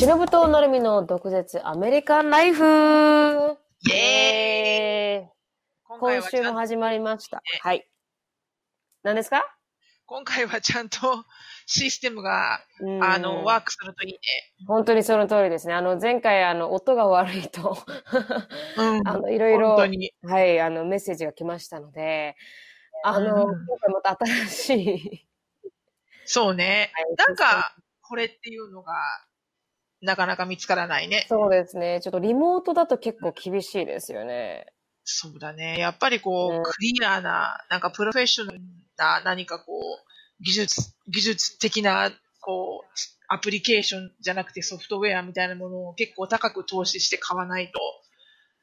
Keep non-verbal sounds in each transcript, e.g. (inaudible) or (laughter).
しのぶとなるみの毒舌アメリカンライフイエーイ今今週も始まりました。はい。何ですか？今回はちゃんとシステムが、うんあの、ワークするといいね。本当にその通りですね。あの、前回、あの、音が悪いと、うん。あの、いろいろ。はい、あの、メッセージが来ましたので、あの、うん今回また新しい、そうねはい。なんか、これっていうのが、なかなか見つからないね。そうですね。ちょっとリモートだと結構厳しいですよね。そうだね。やっぱりこう、うんクリアな、なんかプロフェッショナルな何かこう、技術、技術的な、こう、アプリケーションじゃなくてソフトウェアみたいなものを結構高く投資して買わないと、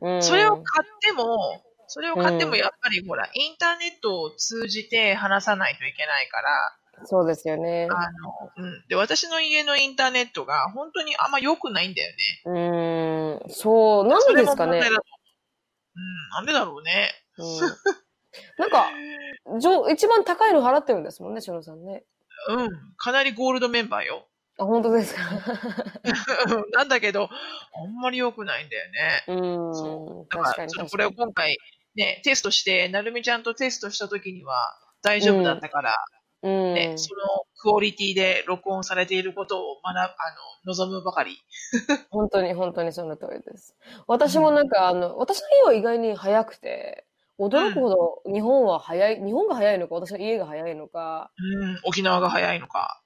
うん、それを買っても、それを買ってうんもやっぱりほら、インターネットを通じて話さないといけないから、そうですよね。あの、うん。で、私の家のインターネットが本当にあんま良くないんだよね。うーん、そう、なんでですかねう。うん、なんでだろうね。うん、なんか、上一番高いの払ってるんですもんね、しのさんね。うん、かなりゴールドメンバーよ。あ、本当ですか。なんだけど、あんまり良くないんだよね。うんそ、だ確かから、ちょっとこれを。今回、ね、テストして、なるみちゃんとテストした時には大丈夫だったから、うん、ね、そのクオリティで録音されていることを学ぶ、あの、望むばかり。(laughs) 本当に本当にその通りです。私もなんか、あの、私の家は意外に早くて、驚くほど日本は早い、日本が早いのか、私の家が早いのか、うん、沖縄が早いのか。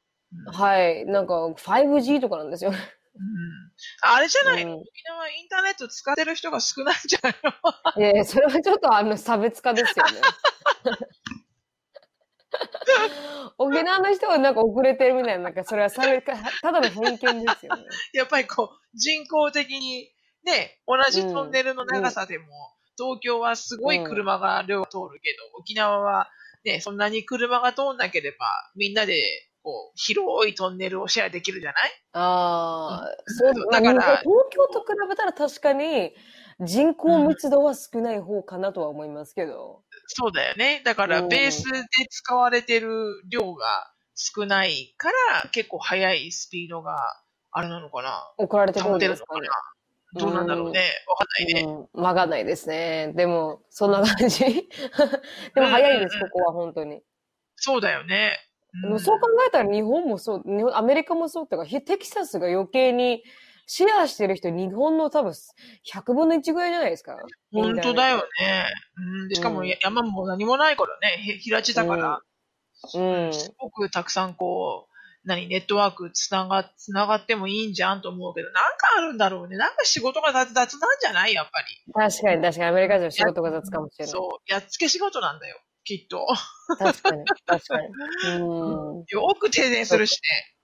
うんはい、なんか 5G とかなんですよね。うんあれじゃない？の、うん沖縄インターネット使ってる人が少ないんじゃないの？いやいやそれはちょっとあの差別化ですよね。(laughs) (laughs) 沖縄の人はなんか遅れてるみたいな、なんかそれは差別化、ただの偏見ですよね。(laughs) やっぱりこう、人工的に、ね、同じトンネルの長さでも、東京はすごい車が量が通るけど、沖縄はね、そんなに車が通んなければ、みんなで、こう、広いトンネルをシェアできるじゃない？ああ、そう、だからまあ東京と比べたら確かに人口密度は少ない方かなとは思いますけど。そうだよね。だから、うんベースで使われてる量が少ないから、結構速いスピードがあれなのかな送られてくるんですかね。どうなんだろうね。わかんないね。うん、わかんないですね。でも、そんな感じ。(laughs) でも早いです、ここは本当に。そうだよね。うんそう考えたら日本もそう、日本アメリカもそうっていうか、ひテキサスが余計にシェアしてる人、日本の多分100分の1ぐらいじゃないですか。本当だよね。うん、でしかもうん山も何もないからね、へ平地だから、うん。すごくたくさんこう、何、ネットワークつなが、つながってもいいんじゃんと思うけど、なんかあるんだろうね。なんか仕事が雑雑なんじゃない？やっぱり。確かに確かにアメリカ人の仕事が雑かもしれない？そう、やっつけ仕事なんだよ、きっと。確かに、確かに。(laughs) うん。よく停電するしね。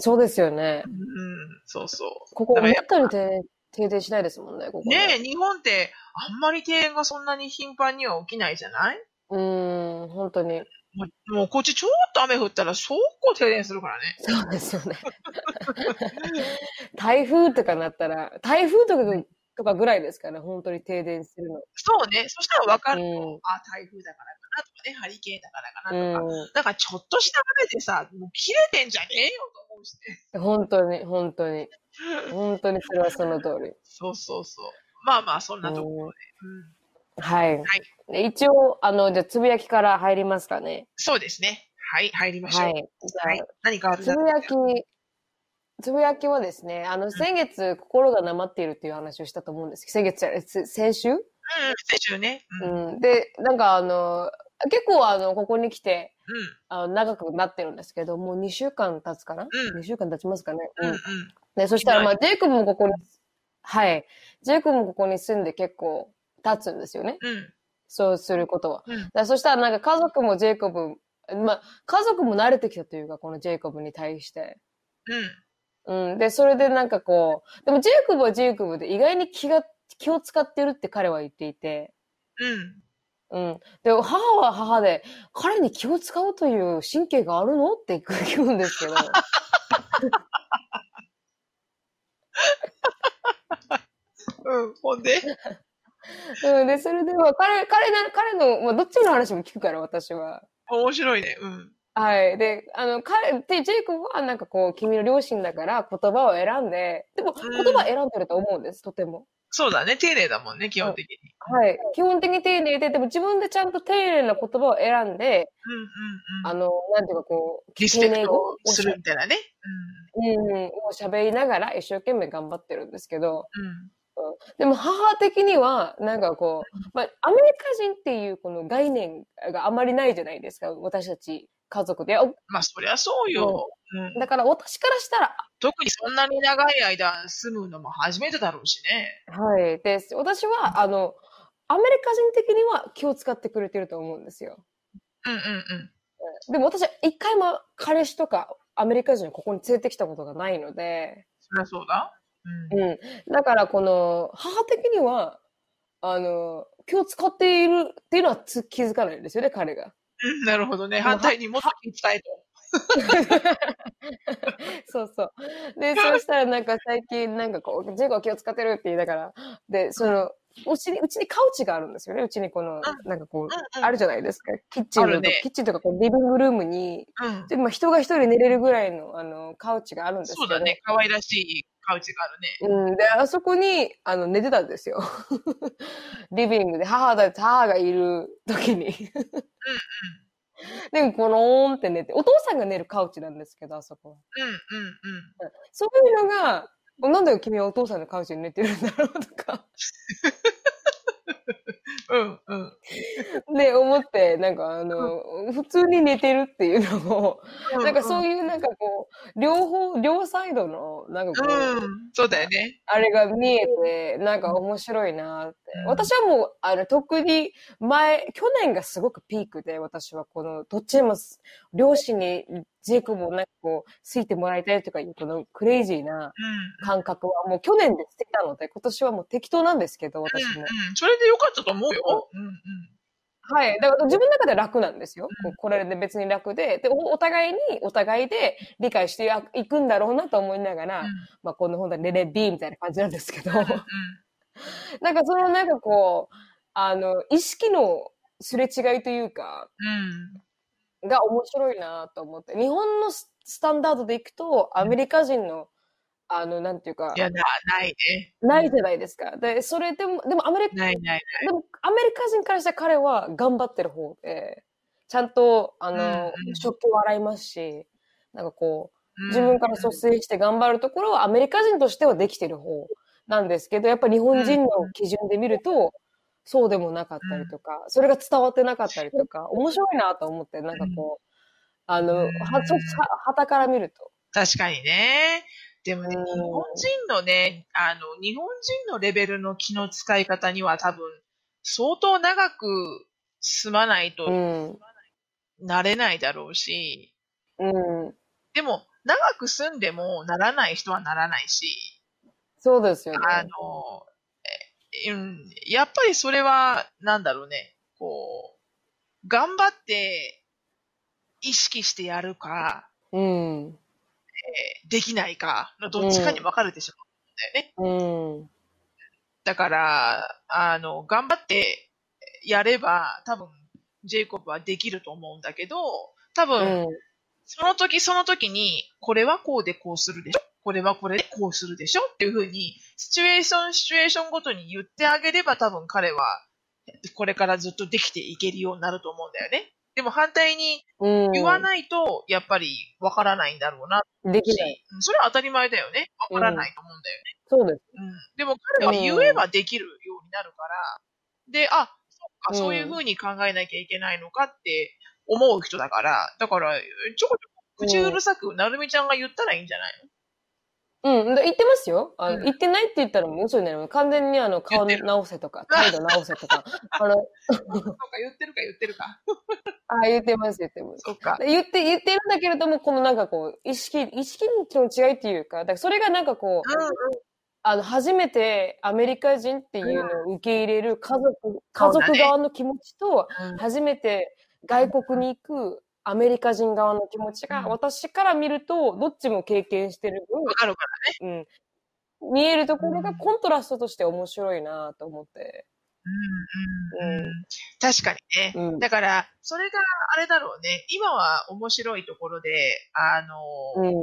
そうですよね。うん、そうそう。ここ思ったより停停電しないですもんね、ここねえ、日本ってあんまり停電がそんなに頻繁には起きないじゃない？うん、本当に。もうもうこっちちょっと雨降ったら速攻停電するからね。そうですよね。(laughs) 台風とかなったら、台風とかとかぐらいですからね、本当に停電するの。そうね。そしたらわかるよ。うんあ、台風だからかなとかね、ハリケーンだからかうなとか。ん。なんかちょっとした雨でさ、もう切れてんじゃねえよと思うしね。本当に、本当に。本当にそれはその通り。そうそうそう。まあまあ、そんなところで。うん、はい。はい。で一応、あの、じゃあ、つぶやきから入りますかね。そうですね。はい、入りましょう。ははい。い。じゃあ、何かあるつぶやき、つぶやきはですね、あの、先月、心がなまっているっていう話をしたと思うんですけど、先月じゃない、つ先週？うん、先週ね。う。うん。うん。で、なんかあの、結構あの、ここに来て、うん。あの長くなってるんですけど、もう2週間経つかな、うん ?2 週間経ちますかね？うん。うん。で、そしたら、まあ、はジェイコブもここに、はい。ジェイコブもここに住んで結構経つんですよね。うん。そうすることは。うんそしたらなんか家族もジェイコブ、まあ、家族も慣れてきたというか、このジェイコブに対して。うん。うん。で、それでなんかこう、でもジェイコブはジェイコブで意外に気が、気を使ってるって彼は言っていて、うん。うん。で、母は母で、彼に気を使うという神経があるのって聞くんですけど。うん。ほんで？うん。で、それで、まあ、彼、彼な、彼の、まあ、どっちの話も聞くから、私は。面白いね。うん。はい。で、あの、彼、で、ジェイコブはなんかこう、君の両親だから言葉を選んで、でもうん言葉選んでると思うんです、とても。そうだね。丁寧だもんね、基本的に。はい。基本的に丁寧で、でも自分でちゃんと丁寧な言葉を選んで、うんうんうん。あの、なんていうかこう、リスペクトするみたいなね。うん、を喋りながら一生懸命頑張ってるんですけど、うん。うん。でも母的には、なんかこう、まあ、アメリカ人っていうこの概念があまりないじゃないですか、私たち家族で。おまあ、そりゃそうよ。うん。だから私からしたら、特にそんなに長い間住むのも初めてだろうしね。はい。で、私は、あの、アメリカ人的には気を使ってくれてると思うんですよ。うんうんうん。でも私は一回も彼氏とかアメリカ人をここに連れてきたことがないので、そりゃそうだ。うん。うん。だからこの、母的には、あの、気を使っているっていうのはつ気づかないんですよね、彼が。うんなるほどね。反対にもっと気伝えと。(laughs) そうそう。で、(laughs) そうしたらなんか最近なんかこう、ジェイコは気を使ってるって言いながら、で、その、うちに、うちにカウチがあるんですよね。うちにこの、なんかこう、うんあるじゃないですか。キッチンの、ねキッチンとかこう、リビングルームに、うん。でまあ、人が一人寝れるぐらいの、あの、カウチがあるんですけど。そうだね。可愛らしいカウチがあるね。うん。で、あそこに、あの、寝てたんですよ。(laughs) リビングで母だ、母がいる時に。でも、このーんって寝て、お父さんが寝るカウチなんですけど、あそこは。うんうんうん。そういうのが、なんで君はお父さんのカウチに寝てるんだろうとか、(laughs) うんうん。で、思って、なんかあの、普通に寝てるっていうのを、なんかそういいうなんかこう、両方、両サイドの、なんかこう、うん。そうだよね。あれが見えて、なんか面白いなって。うん私はもう、あの、特に前、去年がすごくピークで、私はこの、どっちでも、両親にジェイコブをなんかこう、ついてもらいたいとかいう、このクレイジーなうん。感覚はもう去年で捨てたので、今年はもう適当なんですけど、私も。うんうん。それでよかったと思うよ。うんうん。はい。だから自分の中で楽なんですよ。こうこれで別に楽で。で、おお互いに、お互いで理解していくんだろうなと思いながら、まあ、こんな本当にレレビーみたいな感じなんですけど、うんうん。(laughs) なんかそのなんかこう、あの、意識のすれ違いというか、うん。が面白いなと思って。日本のススタンダードでいくと、アメリカ人の、あの、なんていうかい、や、な、ないね。ないじゃないですか。で、それでも、でもアメリカ、ないないでもアメリカ人からしたら彼は頑張ってる方で、ちゃんと、あの、うんうん食器を洗いますし、なんかこう、ない。自分から率先して頑張るところはアメリカ人としてはできてる方なんですけど、やっぱり日本人の基準で見ると、そうでもなかったりとか、それが伝わってなかったりとか、(laughs) 面白いなと思って、なんかこう、あの、うんは、は、旗から見ると。確かにね。でもね、うん日本人のね、あの、日本人のレベルの気の使い方には多分、相当長く住まないとうん。なれないだろうし、うん。でも、長く住んでもならない人はならないし、そうですよね。あの、えうん、やっぱりそれは、なんだろうね、こう、頑張って意識してやるか、うん。できないかのどっちかに分かれてしまうんだよね。うん。だから、あの、頑張ってやれば、多分、ジェイコブはできると思うんだけど、多う分、ん。その時その時に、これはこうでこうするでしょこれはこれでこうするでしょっていう風に、シチュエーション、シチュエーションごとに言ってあげれば多分彼は、これからずっとできていけるようになると思うんだよね。でも反対にうん。言わないと、やっぱりわからないんだろうな。できない。うんそれは当たり前だよね。わからないと思うんだよね。そうです。うん。でも彼は言えばできるようになるから、で、あ、そっか、うんそういう風に考えなきゃいけないのかって思う人だから、だから、ちょこちょこ口うるさく、なるみちゃんが言ったらいいんじゃないうん。で言ってますよ。あの、うん言ってないって言ったらもう嘘になる。完全にあの、顔言ってる直せとか、態度直せとか。(laughs) あの、のそうか、言ってるか言ってるか。(laughs) あ言ってます、言ってます。そっか。で言って、言ってるんだけれども、このなんかこう、意識、意識の違いっていうか、だからそれがなんかこう、あの、初めてアメリカ人っていうのを受け入れる家族、家族側の気持ちと、うん。初めて外国に行くアメリカ人側の気持ちが、うん私から見ると、どっちも経験してる分、わかるからね。うん。見えるところがうんコントラストとして面白いなと思って。うんうんうん確かにね。うんだから、それがあれだろうね。今は面白いところで、あの、うん。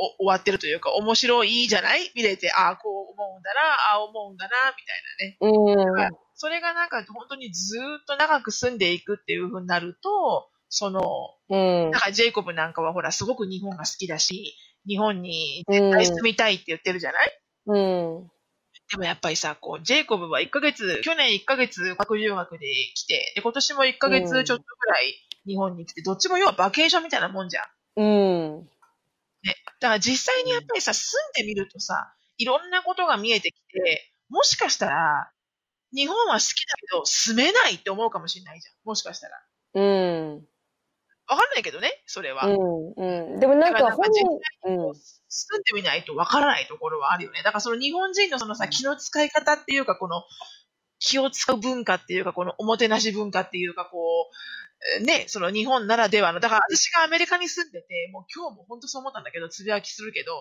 お終わってるというか、面白いじゃない見れて、ああ、こう思うんだな、ああ思うんだな、みたいなね。うん。それがなんか本当にずーっと長く住んでいくっていう風になると、その、うんなん。かジェイコブなんかはほら、すごく日本が好きだし、日本に絶対住みたいって言ってるじゃない、うん。でもやっぱりさ、こう、ジェイコブは1ヶ月、去年1ヶ月学留学で来て、で、今年も1ヶ月ちょっとぐらい日本に来て、どっちも要はバケーションみたいなもんじゃん。うん。だから実際にやっぱりさ、住んでみるとさ、いろんなことが見えてきて、もしかしたら、日本は好きだけど住めないって思うかもしれないじゃん。もしかしたら。うん。わかんないけどね、それは。うん。うん。でもなんだか本う住んでみないとわからないところはあるよね。だからその日本人のそのさ、気の使い方っていうか、この気を使う文化っていうか、このおもてなし文化っていうか、こう、えーね、その日本ならではの、だから私がアメリカに住んでて、もう今日も本当そう思ったんだけど、つぶやきするけど、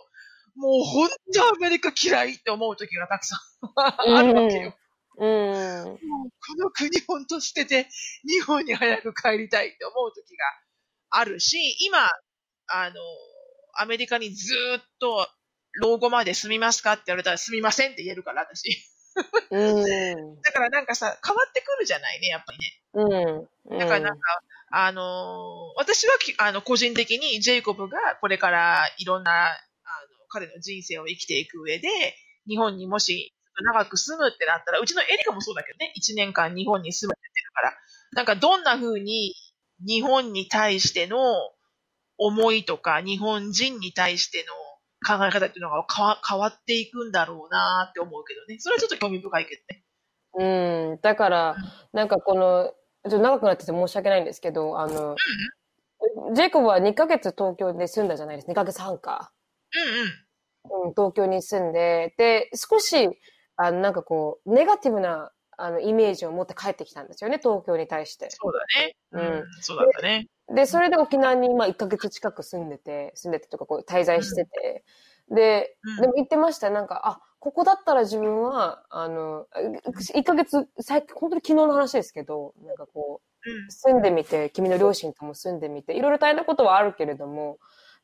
もう本当アメリカ嫌いって思う時がたくさんあるわけよ。うん。もうこの国本当捨てて、日本に早く帰りたいって思う時があるし、今、あの、アメリカにずーっと老後まで住みますかって言われたら住みませんって言えるから、私。うん。(laughs) だからなんかさ、変わってくるじゃないね、やっぱりね。うん。だからなんか、あのー私はきあの個人的にジェイコブがこれからいろんなあの彼の人生を生きていく上で、日本にもし長く住むってなったら、うちのエリカもそうだけどね、1年間日本に住むって言ってるから、なんかどんな風に日本に対しての思いとか、日本人に対しての考え方っていうのが変わ変わっていくんだろうなって思うけどね。それはちょっと興味深いけどね。うん。だから、なんかこの、ちょっと長くなってて申し訳ないんですけど、あの、ジェイコブは2ヶ月東京で住んだじゃないですか。2ヶ月半か。うんうん。うん、東京に住んで、で、少し、あの、なんかこう、ネガティブな、あの、イメージを持って帰ってきたんですよね、東京に対して。そうだね。うん。そうだったね。で、それで沖縄に、まあ、1ヶ月近く住んでて、住んでてとか、こう、滞在してて、で、うん。でも言ってました、なんか、あ、ここだったら自分は、あの、1ヶ月、最近、本当に昨日の話ですけど、なんかこう、うん。住んでみて、君の両親とも住んでみて、いろいろ大変なことはあるけれども、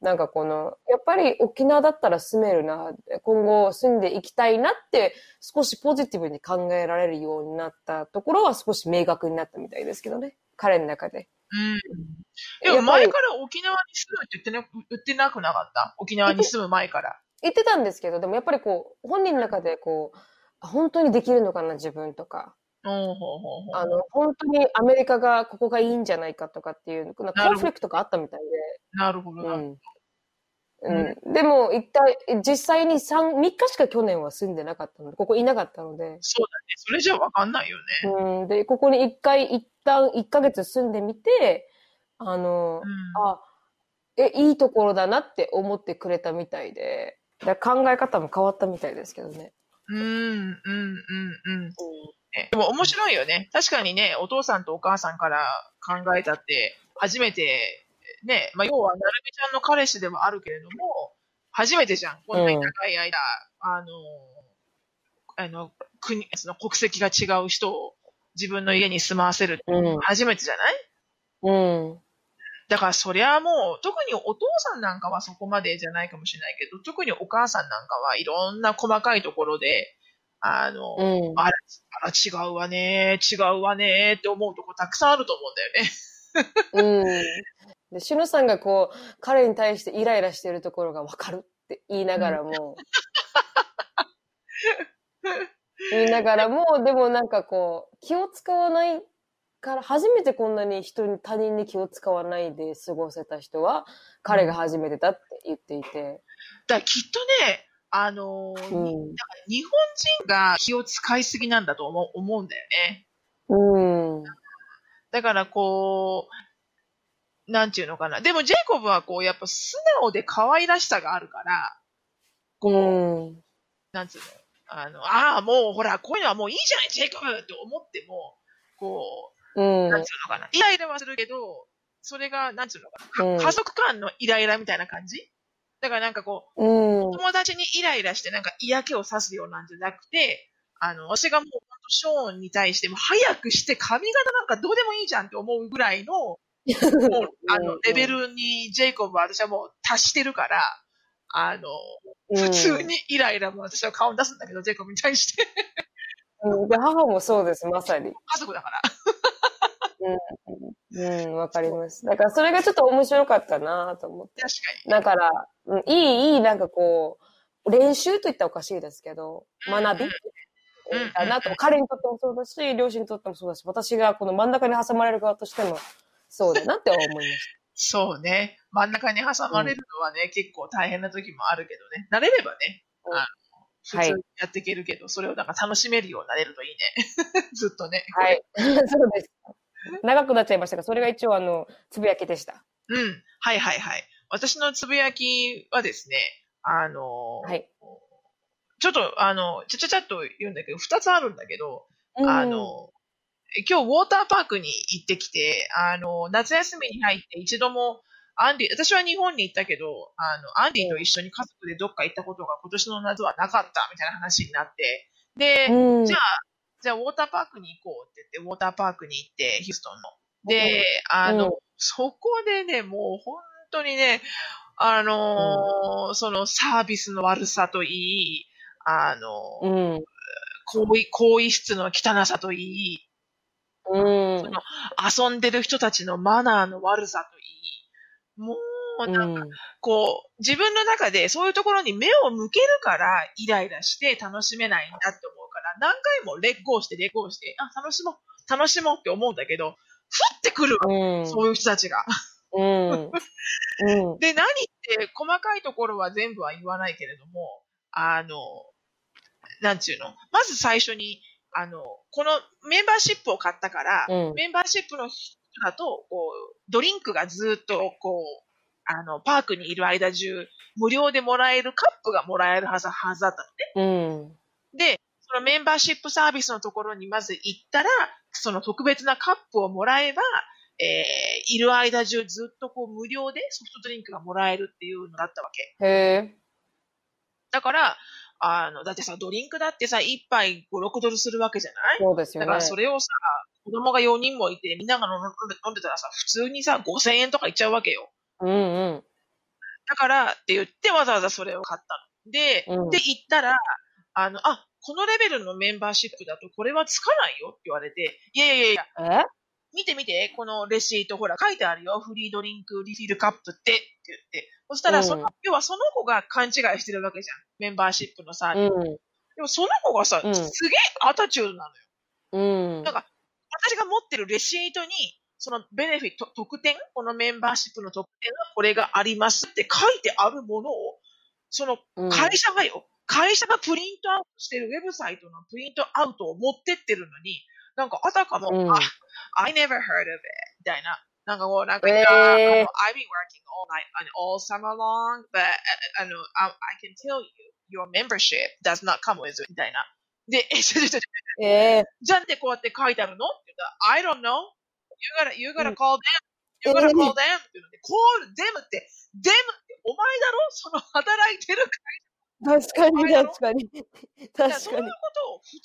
なんかこの、やっぱり沖縄だったら住めるな、今後住んでいきたいなって、少しポジティブに考えられるようになったところは少し明確になったみたいですけどね。彼の中で。うん。でも前から沖縄に住むって言ってな言ってなくなかった？沖縄に住む前から。言ってたんですけど、でもやっぱりこう、本人の中でこう、あ本当にできるのかな、自分とか。あの、本当にアメリカがここがいいんじゃないかとかっていう、コンフリクトがあったみたいなるほどで。な。うん。うん、でも、一体、実際に3、3日しか去年は住んでなかったので、ここいなかったので、そうだね。それじゃわかんないよね。うん、で、ここに一回、一旦1ヶ月住んでみて、あの、うんあ、え、いいところだなって思ってくれたみたいで、だから考え方も変わったみたいですけどね。うん、うん、うん、うん。ねでも面白いよね。確かにね、お父さんとお母さんから考えたって、初めて、ね、まあ、要は、なるみちゃんの彼氏ではあるけれども、初めてじゃん。こんなに長い間、あの、あの、国、その国籍が違う人を自分の家に住まわせる。初めてじゃない？うん。だからそりゃもう、特にお父さんなんかはそこまでじゃないかもしれないけど、特にお母さんなんかはいろんな細かいところで、あの、うん。あら、あら違うわね、違うわねって思うとこたくさんあると思うんだよね。(laughs) うん。で、しのさんがこう、彼に対してイライラしてるところがわかるって言いながらも、言いながらも、でもなんかこう、気を使わないから、初めてこんなに人に、他人に気を使わないで過ごせた人は、彼が初めてだって言っていて。だからきっとね、あのーうん。日本人が気を使いすぎなんだと思う思うんだよね。うん。だからこう、なんていうのかな。でもジェイコブはこう、やっぱ素直で可愛らしさがあるから、こう、うん。なんつうの、あの、ああ、もうほら、こういうのはもういいじゃない、ジェイコブって思っても、こうんう、なんつうのかな。イライラはするけど、それが、なんつうのかな。うん家族間のイライラみたいな感じ？だからなんかこう、うん。友達にイライラしてなんか嫌気をさすようなんじゃなくて、あの、私がもうショーンに対しても早くして髪型なんかどうでもいいじゃんって思うぐらいの、もう、あの、レベルにジェイコブは私はもう達してるから、あの、普通にイライラも私は顔に出すんだけど、ジェイコブに対して。うん、で母もそうです、まさに。家族だから。うん、うん、わかります。だからそれがちょっと面白かったなと思って。確かに。だから、うん、いい、いい、なんかこう、練習と言ったらおかしいですけど、学びうんだなと、彼にとってもそうだし、両親にとってもそうだし、私がこの真ん中に挟まれる側としてもそうだなって思いましそうね。真ん中に挟まれるのはね、結構大変な時もあるけどね。慣れればね、うんあの普通にやっていけるけど、それをなんか楽しめるようになれるといいね。(laughs) ずっとね。た。はい。(laughs) そうです。長くなっちゃいましたが、それが一応あの、つぶやきでした。うん。はいはいはい。私のつぶやきはですね、あの、はい。ちょっと、あの、ちゃちゃちゃっと言うんだけど、二つあるんだけど、うんあ、の、今日ウォーターパークに行ってきて、あの、夏休みに入って一度も、アンディ、私は日本に行ったけど、あの、アンディと一緒に家族でどっか行ったことが今年の夏はなかったみたいな話になって、で、うん、じゃあ、じゃあウォーターパークに行こうって言って、ウォーターパークに行って、ヒューストンの。で、あの、うんそこでね、もう本当にね、あのーそのサービスの悪さといい、あのーうん。更衣、更衣室の汚さといい、うん。遊んでる人たちのマナーの悪さといい、もうなんかうんこう、自分の中でそういうところに目を向けるからイライラして楽しめないんだって思うから、何回も劣行して劣行して、あ、楽しもう、楽しもうって思うんだけど、降ってくるわ、うん。そういう人たちが。うん。うん。で、何って細かいところは全部は言わないけれども、あの、なんちゅうのまず最初に、あの、このメンバーシップを買ったから、うんメンバーシップの人だと、こう、ドリンクがずっと、こう、あの、パークにいる間中、無料でもらえるカップがもらえるはずはずだったのね。うん。で、そのメンバーシップサービスのところにまず行ったら、その特別なカップをもらえば、えー、いる間中ずっとこう無料でソフトドリンクがもらえるっていうのだったわけ。へえ。だから、あの、だってさ、ドリンクだってさ、一杯5、6ドルするわけじゃない？そうですよね。だからそれをさ、子供が4人もいて、みんなが飲んで飲んでたらさ、普通にさ、5000円とかいっちゃうわけよ。うんうん。だからって言ってわざわざそれを買ったの。で、うんで、行ったら、あの、あ、このレベルのメンバーシップだとこれはつかないよって言われて、いやいやいや、え見て見て、このレシート、ほら、書いてあるよ。フリードリンク、リフィルカップって、って言って。そしたら、その、うん要はその子が勘違いしてるわけじゃん。メンバーシップのさ。うん。でもその子がさ、うんすげえアタチュードなのよ。うんなん。か、私が持ってるレシートに、そのベネフィット、特典、このメンバーシップの特典はこれがありますって書いてあるものを、そのうん会社がよ、会社がプリントアウトしてるウェブサイトのプリントアウトを持ってってるのに、なんかあたかも、うんあ、I never heard of it, みたいな。なんかこう、なんか、えー I've been working all night and all summer long, but, ああの、I, I can tell you, your membership does not come with it, みたいな。で、え、ちょちょちょええ。じゃんでこうやって書いてあるのって言ったら、I don't know. You gotta, you gotta うん call them. You gotta call them. って言うので、call them って、them ってお前だろその働いてる確かに、確かに。確かにそういう。ことを普通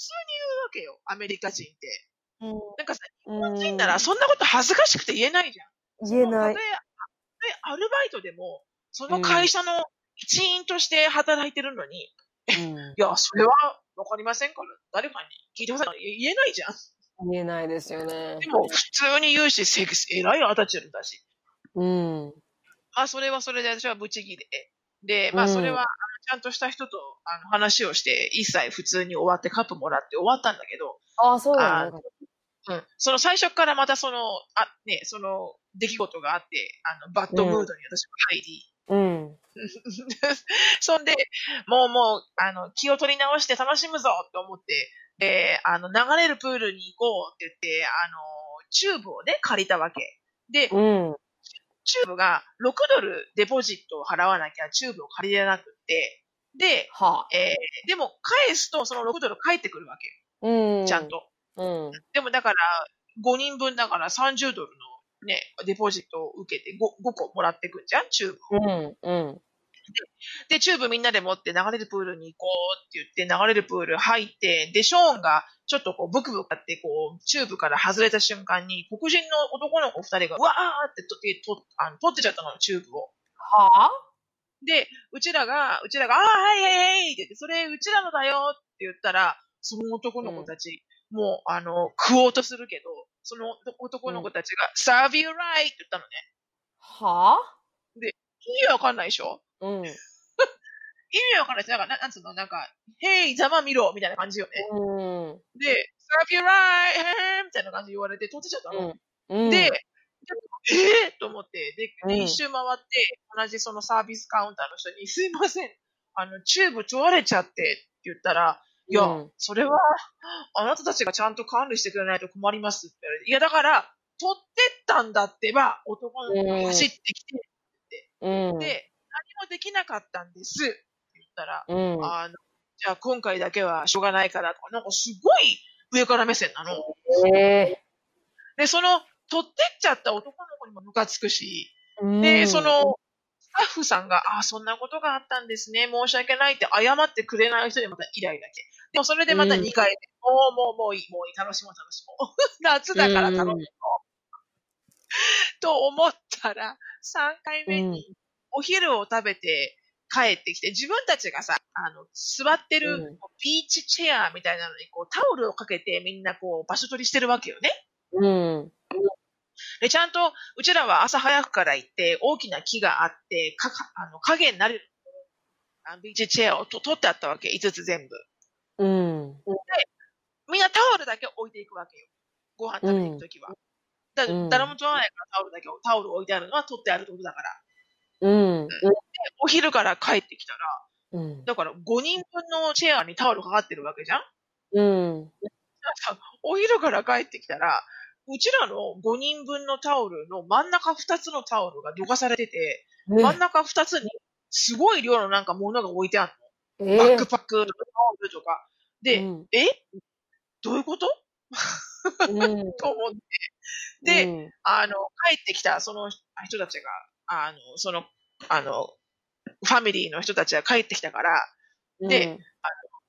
に言うわけよ、アメリカ人って。うんなんかさ、日うん本人ならそんなこと恥ずかしくて言えないじゃん。言えないたと。えたとえアルバイトでも、その会社の一員として働いてるのに、うん (laughs) いや、それはわかりませんから、誰かに聞いてください。言えないじゃん。言えないですよねで。も、普通に言うし、セクス、偉いアタチュードだし。うん。まあ、それはそれで私はブチギレ。で、まあ、うんそれは、ちゃんとした人と、あの、話をして、一切普通に終わってカップもらって終わったんだけど、ああ、そうなんだ。うん。その最初からまたその、あ、ね、その、出来事があって、あの、バッドムードに私も入り、うん。(laughs) そんで、もうもう、あの、気を取り直して楽しむぞって思って、で、あの、流れるプールに行こうって言って、あの、チューブをね、借りたわけ。で、うん。チューブが6ドルデポジットを払わなきゃチューブを借りれなくって、で、はあ。えーでも返すとその6ドル返ってくるわけうん。よ。ちゃん。と。うん。でもだから、5人分だから30ドルのね、デポジットを受けて 5, 5個もらってくんじゃんチューブを。うん。うん。で、チューブみんなで持って流れるプールに行こうって言って流れるプール入って、で、ショーンがちょっとこうブクブクやってこう、チューブから外れた瞬間に黒人の男の子二人がうわーって取って、とあの取ってちゃったの、チューブを。はで、うちらが、うちらが、ああ、はいはいはいって言って、それうちらのだよって言ったら、その男の子たち、もう、あの、食おうとするけど、その男の子たちが、serve you right って言ったのね。は意味わかんないでしょ？うん。意味わかんないです。なんか、ななんつうの、なんか、Hey, ざま見ろみたいな感じよね。うん。で、serve you right へーみたいな感じで言われて、取ってちゃったの。うん。で、えー、と思って、で、うんで一周回って、同じそのサービスカウンターの人に、すいません、あの、チューブ取られちゃってって言ったら、いや、うんそれは、あなたたちがちゃんと管理してくれないと困りますって言われて、いや、だから、取ってったんだってば、男の子が走ってきて、うん。で、何もできなかったんですって言ったら、うん。あの、じゃあ今回だけはしょうがないからとか、なんかすごい上から目線なの。えで、その、取ってっちゃった男の子にもムカつくし、ーで、そ、の、スタッフさんが、ああ、そんなことがあったんですね。申し訳ないって謝ってくれない人でまたイライラして。でもそれでまたうん2回目。もう、もう、もういい、もういい、楽しもう、楽しもう。(laughs) 夏だから楽しもう。うん (laughs) と思ったら、3回目うんにお昼を食べて帰ってきて、自分たちがさ、あの、座ってるうんビーチチェアみたいなのにこうタオルをかけてみんなこう場所取りしてるわけよね。うん。で、ちゃんと、うちらは朝早くから行って、大きな木があって、か、かあの、影になる、あビーチチェアをと取ってあったわけ、5つ全部。うん。みんなタオルだけ置いていくわけよ。ご飯食べに行くときは。だうん誰も取らないからタオルだけ、タオル置いてあるのは取ってあるってことだから。うん。でお昼から帰ってきたら、うん。だから5人分のチェアにタオルかかってるわけじゃん？うん。(laughs) お昼から帰ってきたら、うちらの5人分のタオルの真ん中2つのタオルがどかされてて、真ん中2つにすごい量のなんか物が置いてあるえの。バックパックとかタオルとか。で、うんえ？どういうこと？うん。(laughs) と思って。で、うん、あの、帰ってきたその人たちが、あの、その、あの、ファミリーの人たちが帰ってきたから、で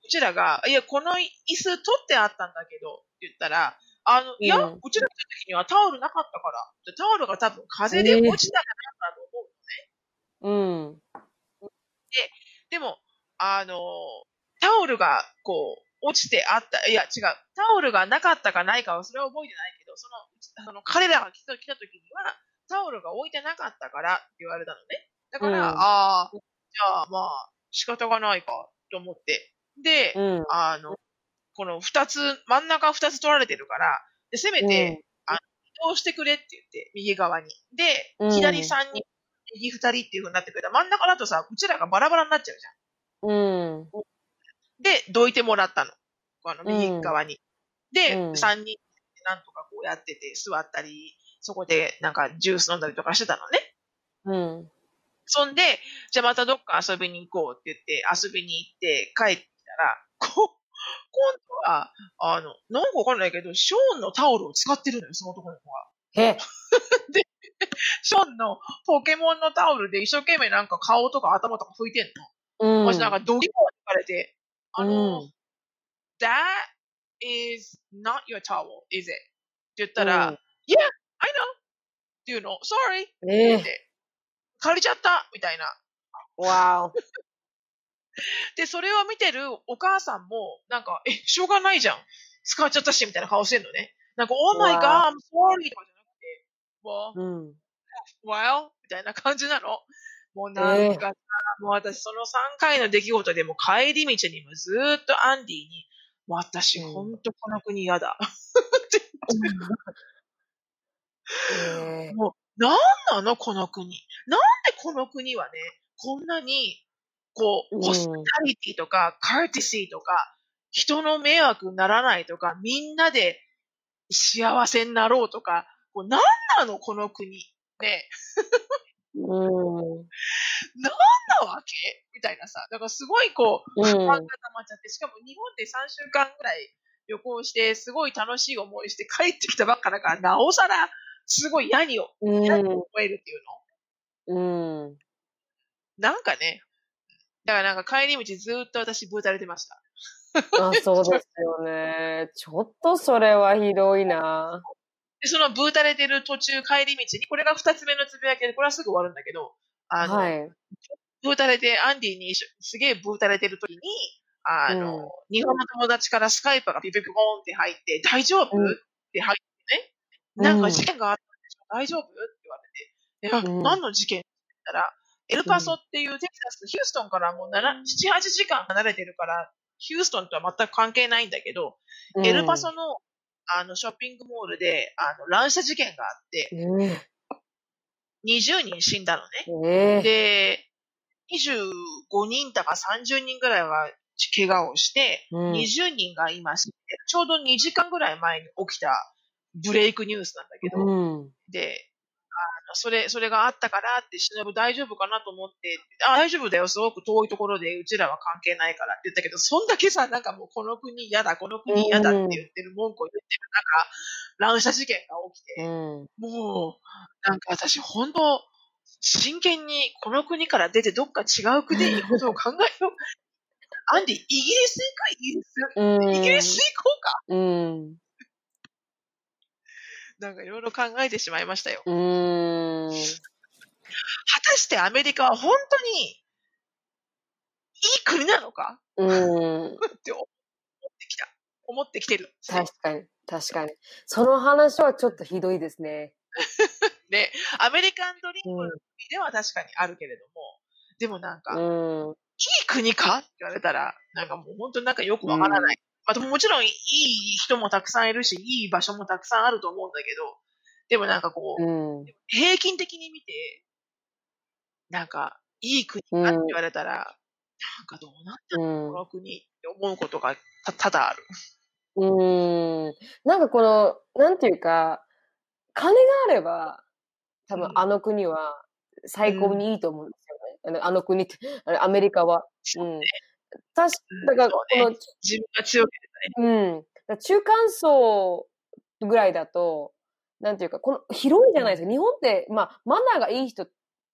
うちらが、いや、この椅子取ってあったんだけど、って言ったら、あの、いや、うんうちら来た時にはタオルなかったから、でタオルが多分風で落ちたかなんだと思う。うん。でも、あの、タオルが、こう、落ちてあった、いや、違う、タオルがなかったかないかはそれは覚えてないけど、その、その彼らが来た来た時には、タオルが置いてなかったからって言われたのね。だから、うんああ、じゃあまあ、仕方がないか、と思って。で、うん。あの、この二つ、真ん中二つ取られてるから、で、せめて、移動してくれって言って、右側に。で、うん左三人、右二人っていう風になってくれた。真ん中だとさ、うちらがバラバラになっちゃうじゃん。うん。で、どいてもらったの。あの、右側に。で、うん三人、なんとかこうやってて、座ったり、そこでなんかジュース飲んだりとかしてたのね。うん。そんで、じゃあまたどっか遊びに行こうって言って、遊びに行って帰ってきたら、こ今度は、あの、なんかわかんないけど、ショーンのタオルを使ってるのよ、その男の子が。へ。(laughs) ショーンのポケモンのタオルで一生懸命なんか顔とか頭とか拭いてんの。うん。私なんかドキモって言われて、あの、うん that is not your towel, is it? って言ったら、うん yeah, I know! っていうの、sorry! ってええ。言って、借りちゃったみたいな。わお。で、それを見てるお母さんも、なんか、え、しょうがないじゃん。使っちゃったし、みたいな顔してんのね。なんか、oh my う god, わ I'm sorry! とかじゃなくて、well, うん。well? みたいな感じなの。もうなんかさ、もう私その3回の出来事でも帰り道にもずーっとアンディに、もう私うんほんとこの国嫌だ。(laughs) ええ。もう、なんなの？この国。なんでこの国はね、こんなに、こう、うんホスピタリティとか、カーティシーとか、人の迷惑にならないとか、みんなで幸せになろうとか、こうなんなのこの国？ねうん。なわけ？みたいなさ。だからすごいこう、うん不安が溜まっちゃって、しかも日本で3週間ぐらい旅行して、すごい楽しい思いして帰ってきたばっかだから、なおさら、すごい嫌に、うん。嫌に思えるっていうの？うん。なんかね、だからなんか帰り道ずーっと私ブータれてました。あ、そうですよね。ちょっとそれはひどいな。で、そのブータれてる途中帰り道に、これが二つ目のつぶやきで、これはすぐ終わるんだけど、あの、はい。ブータれて、アンディにすげえブータれてる時に、あの、うん日本の友達からスカイプがピピピコーンって入って、大丈夫、うんって入っなんか事件があったんでしょ？大丈夫？って言われて。いや、うん何の事件？って言ったら、エルパソっていうテキサス、ヒューストンからもう7 7、8時間離れてるから、ヒューストンとは全く関係ないんだけど、エルパソの、あの、ショッピングモールで、あの、乱射事件があって、うん。え20人死んだのね。で、25人だか30人ぐらいは怪我をして、うん20人がいます。ちょうど2時間ぐらい前に起きたブレイクニュースなんだけど、うん。で、あの、それ、それがあったからって、忍大丈夫かなと思って、あ、大丈夫だよ、すごく遠いところで、うちらは関係ないからって言ったけど、そんだけさ、なんかもうこの国嫌だ、この国嫌だって言ってる文句を言ってる中、乱射事件が起きて、うん。もう、なんか私、本当真剣にこの国から出てどっか違う国に行くことを考えよう。(laughs) アンディ、イギリス行くイギリス。うん。イギリス行こうか。うん。なんかいろいろ考えてしまいましたよ。うん。果たしてアメリカは本当にいい国なのか？うん。って思ってきた。思ってきてる。確かに。確かに。その話はちょっとひどいですね。で、(laughs) アメリカンドリームうんでは確かにあるけれども、でもなんか、いうん。い国か？って言われたら、なんかもう本当になんかよくわからない。まあ、でももちろんいい人もたくさんいるし、いい場所もたくさんあると思うんだけど、でもなんかこう、うん。平均的に見て、なんか、いい国かって言われたら、なんかどうなったのうんこの国って思うことがた多々ある。うん。なんかこの、なんていうか、金があれば、多分うんあの国は最高にいいと思うんですよね。あのあの国って、アメリカは。うん。確うんだから、この、自分が強けれうん。だから中間層ぐらいだと、なんていうか、この広いじゃないですか。日本って、まあ、マナーがいい人っ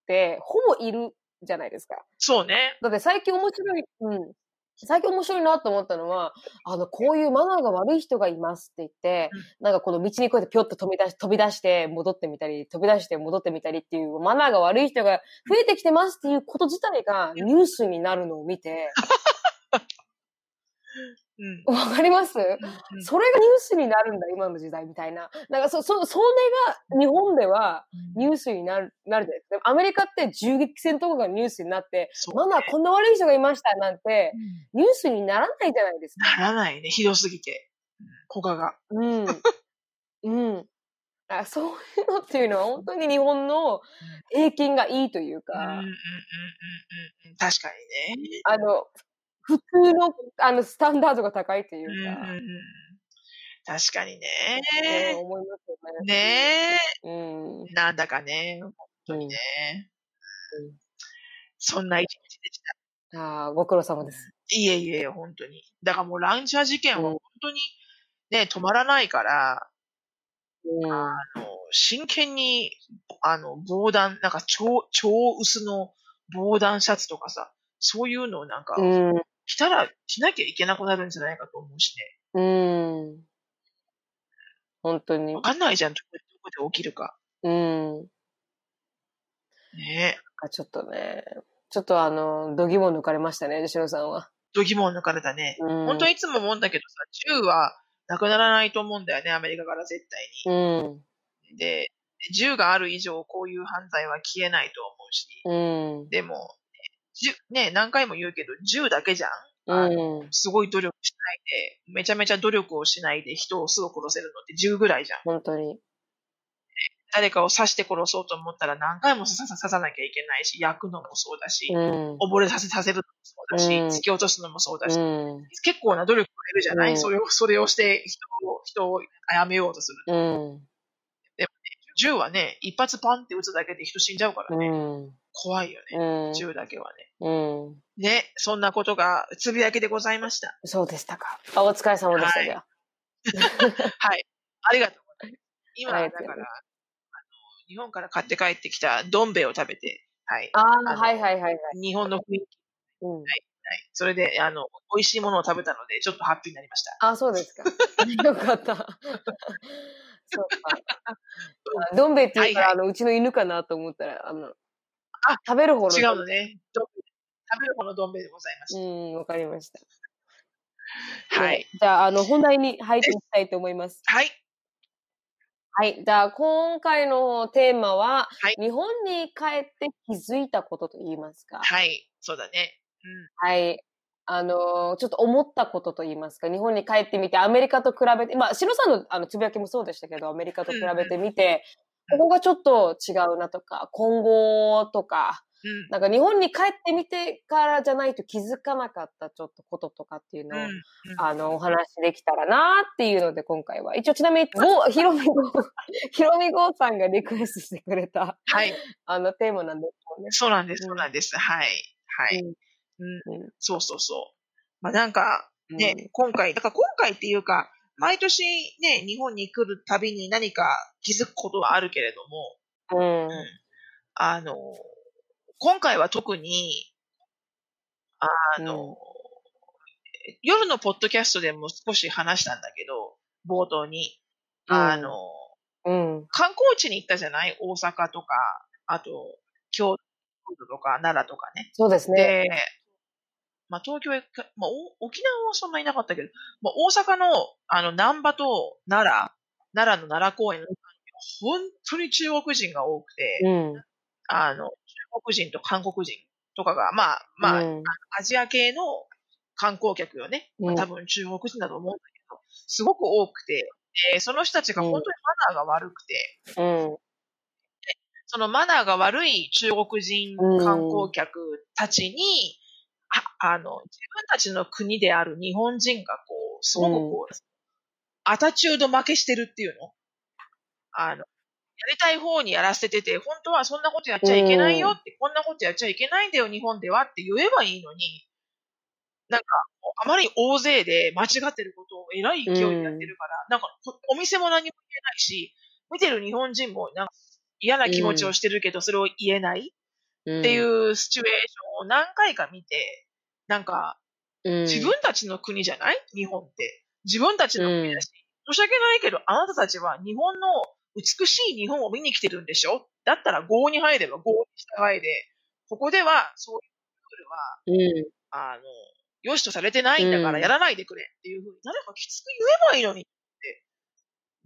て、ほぼいるじゃないですか。そうね。だって最近面白い、うん。最近面白いなと思ったのは、あの、こういうマナーが悪い人がいますって言って、なんかこの道にこうやってぴょっと飛び出し、飛び出して戻ってみたり、飛び出して戻ってみたりっていうマナーが悪い人が増えてきてますっていうこと自体がニュースになるのを見て、うん。わかります？うんそれがニュースになるんだ、今の時代みたいな。なんかそ、そ、それが日本ではニュースになる、なるじゃないですか。アメリカって銃撃戦とかがニュースになって、そうマナーこんな悪い人がいましたなんて、うんニュースにならないじゃないですか。ならないね。ひどすぎて。他が。うん。うん。あそういうのっていうのは本当に日本の平均がいいというか、うんうんうんうんうんうん。確かにね。あの、普通の、あの、スタンダードが高いというか、うんうんうん確かにねね。思いますよね。ねうん。え。なんだかね。本当にね。そんな一日でした。ああ、ご苦労様です。いえいえ、本当に。だからもう乱射事件はうん本当にね、止まらないから、うん。あの、真剣に、あの、防弾、なんか超、超薄の防弾シャツとかさ、そういうのをなんか、うん。着たら、着なきゃいけなくなるんじゃないかと思うしね。うん。本当にわ。かんないじゃん、どこでどこで起きるか。うん。ねあちょっとね、ちょっとあの、度肝抜かれましたね、吉野さんは。度肝を抜かれたね。うん。本当いつも思うんだけどさ、銃はなくならないと思うんだよね、アメリカから絶対うん。に。で、銃がある以上、こういう犯罪は消えないと思うし。うん。でも、銃ね、何回も言うけど、銃だけじゃん。うん。すごい努力しないで、めちゃめちゃ努力をしないで人をすぐ殺せるのって銃ぐらいじゃん。本当に。誰かを刺して殺そうと思ったら何回も刺さ刺さなきゃいけないし、焼くのもそうだし、うん。溺れさせさせるのもそうだし、うん突き落とすのもそうだし、うん。結構な努力がいるじゃない、うんそれを、それをして人を、人を殺めようとする。うん。銃はね、一発パンって撃つだけで人死んじゃうからね。うん。怖いよね。うん。銃だけはね。うん。ね、そんなことがつぶやきでございました。そうでしたか。あ、お疲れ様でした、はいじゃあ。(laughs) はい。ありがとうございます。今、あだから、あの、日本から買って帰ってきたどん兵衛を食べて、はい。ああ、はいはいはいはい。日本の雰囲気うん。はい。それで、あの、美味しいものを食べたので、ちょっとハッピーになりました。あ、そうですか。(laughs) よかった。(laughs) そうか。あどん兵衛って言うから、はいあの、うちの犬かなと思ったら、あの、あ食べる方の。違うのね。食べる方のどん兵衛でございます。うん、わかりました。はいね。。じゃあ、あの、本題に入っていきたいと思います。はい。はい。じゃあ、今回のテーマは、はい日本に帰って気づいたことと言いますか。はい。そうだね。うん。はい。あの、ちょっと思ったことと言いますか、日本に帰ってみて、アメリカと比べて、まあ、シロさんのあのつぶやきもそうでしたけど、アメリカと比べてみて、うんここがちょっと違うなとか、今後とか、うん。なんか日本に帰ってみてからじゃないと気づかなかったちょっとこととかっていうのを、うん。うんあの、お話できたらなっていうので、今回は。一応、ちなみに、ひろみご、(laughs) ひろみごさんがリクエストしてくれた、はい。あの、テーマなんですよね。そうなんです。うんそうなんです。はい。はい。うん。うんそうそうそう。まあなんか、うんね、今回、だから今回っていうか、毎年ね、日本に来るたびに何か気づくことはあるけれども、うん。あの、今回は特に、あの、夜のポッドキャストでも少し話したんだけど、冒頭に、あの、うん。観光地に行ったじゃない？大阪とか、あと、京都とか奈良とかね。そうですね。で、まあ、東京へか、まあ、お沖縄はそんなになかったけど、まあ、大阪の、あの、南波と奈良、奈良の奈良公園の、本当に中国人が多くて、うん。あの、中国人と韓国人とかが、まあ、まあ、うんアジア系の観光客よね。まあうん多分中国人だと思うんだけど、すごく多くて、でその人たちが本当にマナーが悪くて、うん。そのマナーが悪い中国人観光客たちに、ああの、自分たちの国である日本人がこう、すごくこう、アタチュード負けしてるっていうの？あの、やりたい方にやらせてて、本当はそんなことやっちゃいけないよって、こんなことやっちゃいけないんだよ、日本ではって言えばいいのに、なんか、あまりに大勢で間違ってることを偉い勢いでやってるから、なんか、こお店も何も言えないし、見てる日本人もなんか嫌な気持ちをしてるけど、それを言えないうん。っていうシチュエーションを何回か見て、なんか、うん、自分たちの国じゃない？日本って。自分たちの国だし、申し訳ないけど、あなたたちは日本の美しい日本を見に来てるんでしょ？だったら合に入れば合に従えで、ここではそういうルールうん。は、あの、良しとされてないんだかうん。らやらないでくれっていうふうに、誰かきつく言えばいいのにって。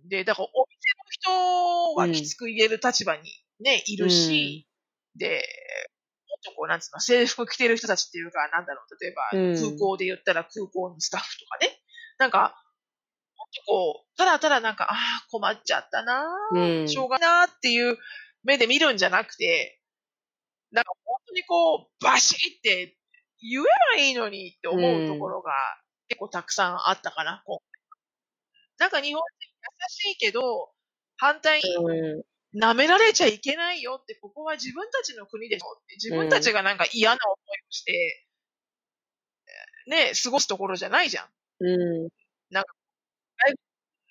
で、だからお店の人はきつく言える立場にね、いるし、で、とこう、なんつうの、制服着てる人たちっていうか、なんだろう、例えば、うん空港で言ったら空港のスタッフとかね。なんか、もっとこう、ただただなんか、ああ、困っちゃったなうん。しょうがないなっていう目で見るんじゃなくて、なんか本当にこう、バシって言えばいいのにって思うところが結構たくさんあったかな、今回なんか日本人優しいけど、反対にうん。舐められちゃいけないよって、ここは自分たちの国でしょって、自分たちがなんか嫌な思いをして、ね、過ごすところじゃないじゃん。うん。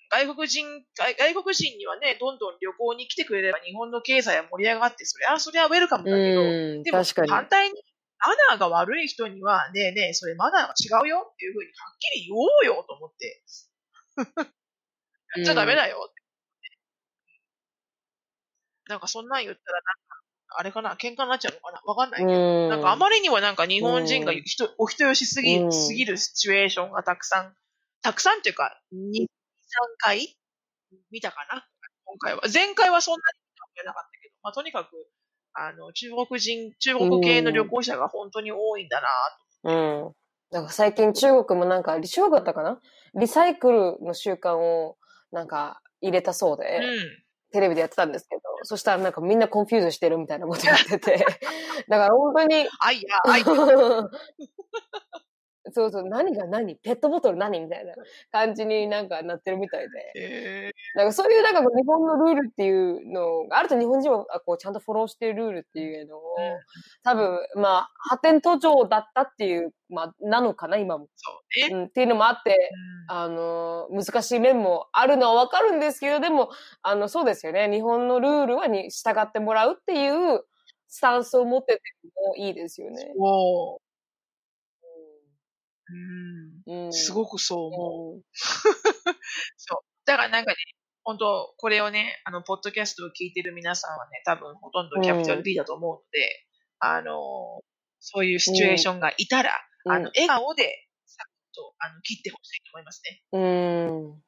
外国人、外外国人にはね、どんどん旅行に来てくれれば日本の経済は盛り上がって、それはそれはウェルカムだけど、うん。でも。反対に、マナーが悪い人には、ねえねえ、それマナーが違うよっていうふうにはっきり言おうよと思って。(laughs) やっちゃダメだよって。なんかそんなん言ったら、なんか、あれかな、喧嘩になっちゃうのかなわかんないけど。うん。なんかあまりにもなんか日本人がうん人お人よしすぎ,、うんすぎるシチュエーションがたくさん、たくさんっていうか、2、3回見たかな今回は。前回はそんなに見なかったけど、まあとにかく、あの、中国人、中国系の旅行者が本当に多いんだなうん。なんか最近中国もなんか、中国だったかな？リサイクルの習慣をなんか入れたそうと。で、うん。テレビでやってたんですけど、そしたらなんかみんな confuse してるみたいなことやってて、だから本当に、あいや、あいや。(laughs) そうそう、何が何？ペットボトル何？みたいな感じになんかなってるみたいで。えなんかそういうなんか日本のルールっていうのがあると日本人はあこうちゃんとフォローしてるルールっていうのを、うん多分、まあ、発展途上だったっていう、まあ、なのかな、今も。そうね。うん、っていうのもあって、あの、難しい面もあるのはわかるんですけど、でも、あの、そうですよね。日本のルールはに従ってもらうっていうスタンスを持っててもいいですよね。もうん。うん。すごくそう思う。うん。そう。だからなんかね、本当これをね、あの、ポッドキャストを聞いてる皆さんはね、多分ほとんどキャピタル B だと思うので、あの、そういうシチュエーションがいたら、うんあの、笑顔で、さっと、あの、切ってほしいと思いますね。うん。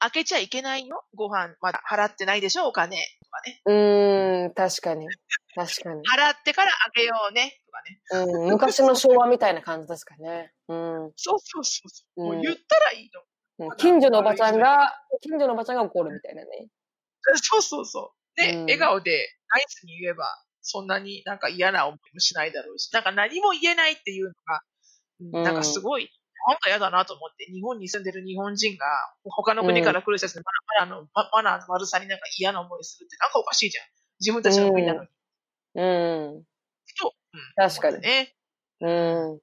開けちゃいけないよ。ご飯、まだ払ってないでしょ、お金。とかね。うん、確かに。確かに。払ってから開けようね。とかね。うん、昔の昭和みたいな感じですかね。うん。そうそうそうそう。うんもう言ったらいいと。うん近所のおばちゃんが、近所のおばちゃんが怒るみたいなね。そうそうそう。で、うん笑顔で、ナイスに言えば、そんなになんか嫌な思いもしないだろうし、なんか何も言えないっていうのが、なんかすごい、なんか嫌だなと思って、日本に住んでる日本人が、他の国から来る人たちのマナーの、ママナーの悪さになんか嫌な思いするって、なんかおかしいじゃん。自分たちの国なのに。うん。と、うん。確かにね。うん。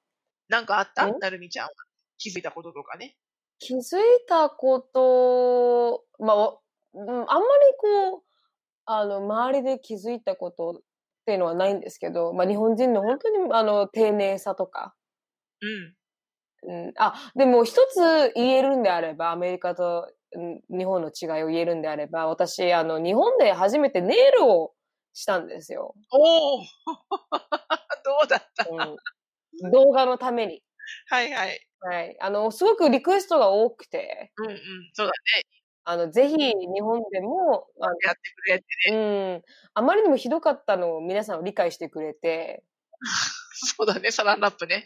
なんかあった？んなるみちゃんは？気づいたこととかね。気づいたこと、まあ、おうんあんまりこう、あの、周りで気づいたことっていうのはないんですけど、まあ、日本人の本当に、あの、丁寧さとか、うん。うん、あ、でも一つ言えるんであれば、アメリカとうん日本の違いを言えるんであれば、私、あの、日本で初めてネイルをしたんですよ。おお (laughs) どうだった？うん、動画のために。はいはい。はい。あの、すごくリクエストが多くて、うんうん。そうだね。あの、ぜひ日本でも、あやってくれって。のうん、あまりにもひどかったのを皆さん理解してくれて、(laughs) そうだね、サランラップね。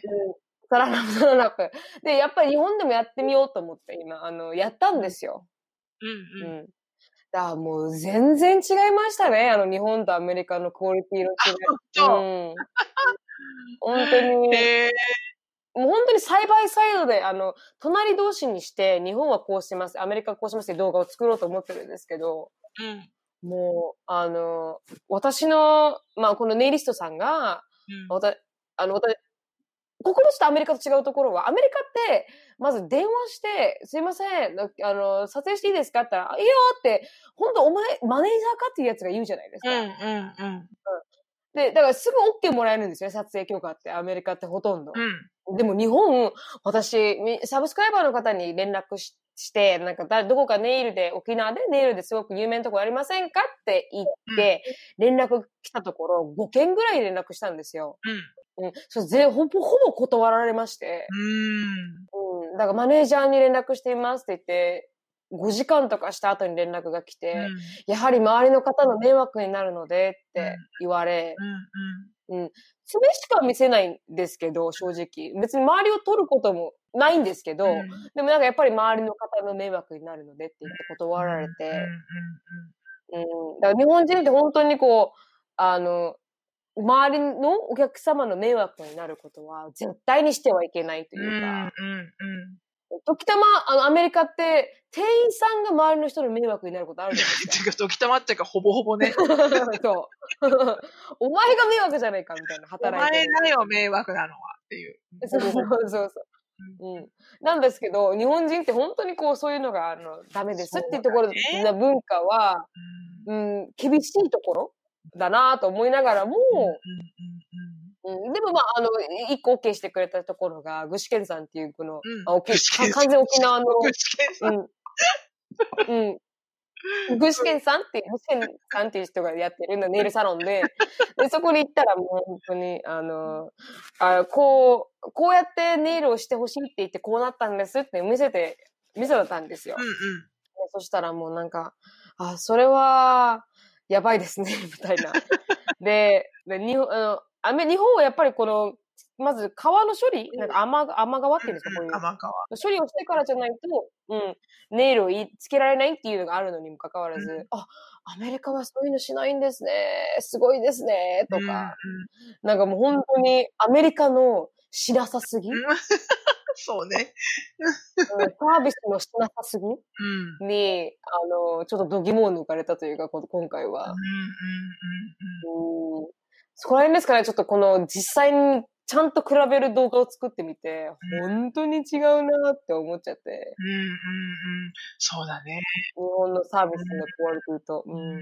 サランラップ、サランラップ。で、やっぱり日本でもやってみようと思って、今、あの、やったんですよ。うんううん。ん。だもう全然違いましたね。あの日本とアメリカのクオリティの違い。そう。うん。本当に、へえ。もう本当にサイバイサイドで、あの、隣同士にして、日本はこうします、アメリカはこうしますって動画を作ろうと思ってるんですけど、うん。もう、あの、私の、まあ、このネイリストさんが、うん。あの、わたここのちょっとアメリカと違うところは、アメリカって、まず電話して、すいません、あの、撮影していいですかって言ったら、いいよって、本当お前、マネージャーかっていうやつが言うじゃないですか。うんうんうん。で、だからすぐ OK もらえるんですよね、撮影許可って、アメリカってほとんど。うん。でも日本、私、みサブスクライバーの方に連絡しして、なんかだ、どこかネイルで、沖縄でネイルですごく有名なところありませんかって言って、連絡来たところ、5件ぐらい連絡したんですよ。うん。うん。それ全、ほぼ、ほぼ断られまして。うん。うん。だからマネージャーに連絡していますって言って、5時間とかした後に連絡が来て、やはり周りの方の迷惑になるのでって言われ、うん。爪しか見せないんですけど、正直。別に周りを取ることもないんですけど、うん。でもなんかやっぱり周りの方の迷惑になるのでって言って断られて、うん。うん。だから日本人って本当にこう、あの、周りのお客様の迷惑になることは絶対にしてはいけないとうん。いうか、うん。うん。時たま、あの、アメリカって、店員さんが周りの人の迷惑になることあるじゃないです (laughs) てか、時たまっていうか、ほぼほぼね。か。(laughs) そう。(laughs) お前が迷惑じゃないかみたいな、お働いてる。前だよ、迷惑なのは。っていう。そうそうそうそう。うん。なんですけど、日本人って本当にこう、そういうのが、あの、ダメですっていうところの文化は、うん。うん、厳しいところだなと思いながらも、うん。うん。うん、でもまあ、あの、一個 OK してくれたところが、具志堅さんっていう、この、うん。完全沖縄の、具志堅さん。うん。うん。具志堅さんっていう、具志堅さんっていう人がやってるの (laughs) ネイルサロンで、で、そこに行ったらもう本当に、あの、あこう、こうやってネイルをしてほしいって言ってこうなったんですって見せて、見せたんですよ。うん。うん。でそしたらもうなんか、あ、それは、やばいですね、(laughs) みたいな。で、で日本、あの、アメ、日本はやっぱりこの、まず川の処理、なんか甘、甘川っていうんですか、こういう。甘川。処理をしてからじゃないと、うん、ネイルをいつけられないっていうのがあるのにもかかわらず、うんあ、アメリカはそういうのしないんですね、すごいですね、とか、なんかもう本当にアメリカのしなさすぎ、うん。うんうん。そうね。サービスのしなさすぎ？うん。に、あの、ちょっと度肝を抜かれたというか、こ今回は。うん。うん。うん。うんそこら辺ですかね、ちょっとこの実際にちゃんと比べる動画を作ってみて、本当に違うなって思っちゃって、うん。うん。うん。そうだね。日本のサービスのクオリティと。うん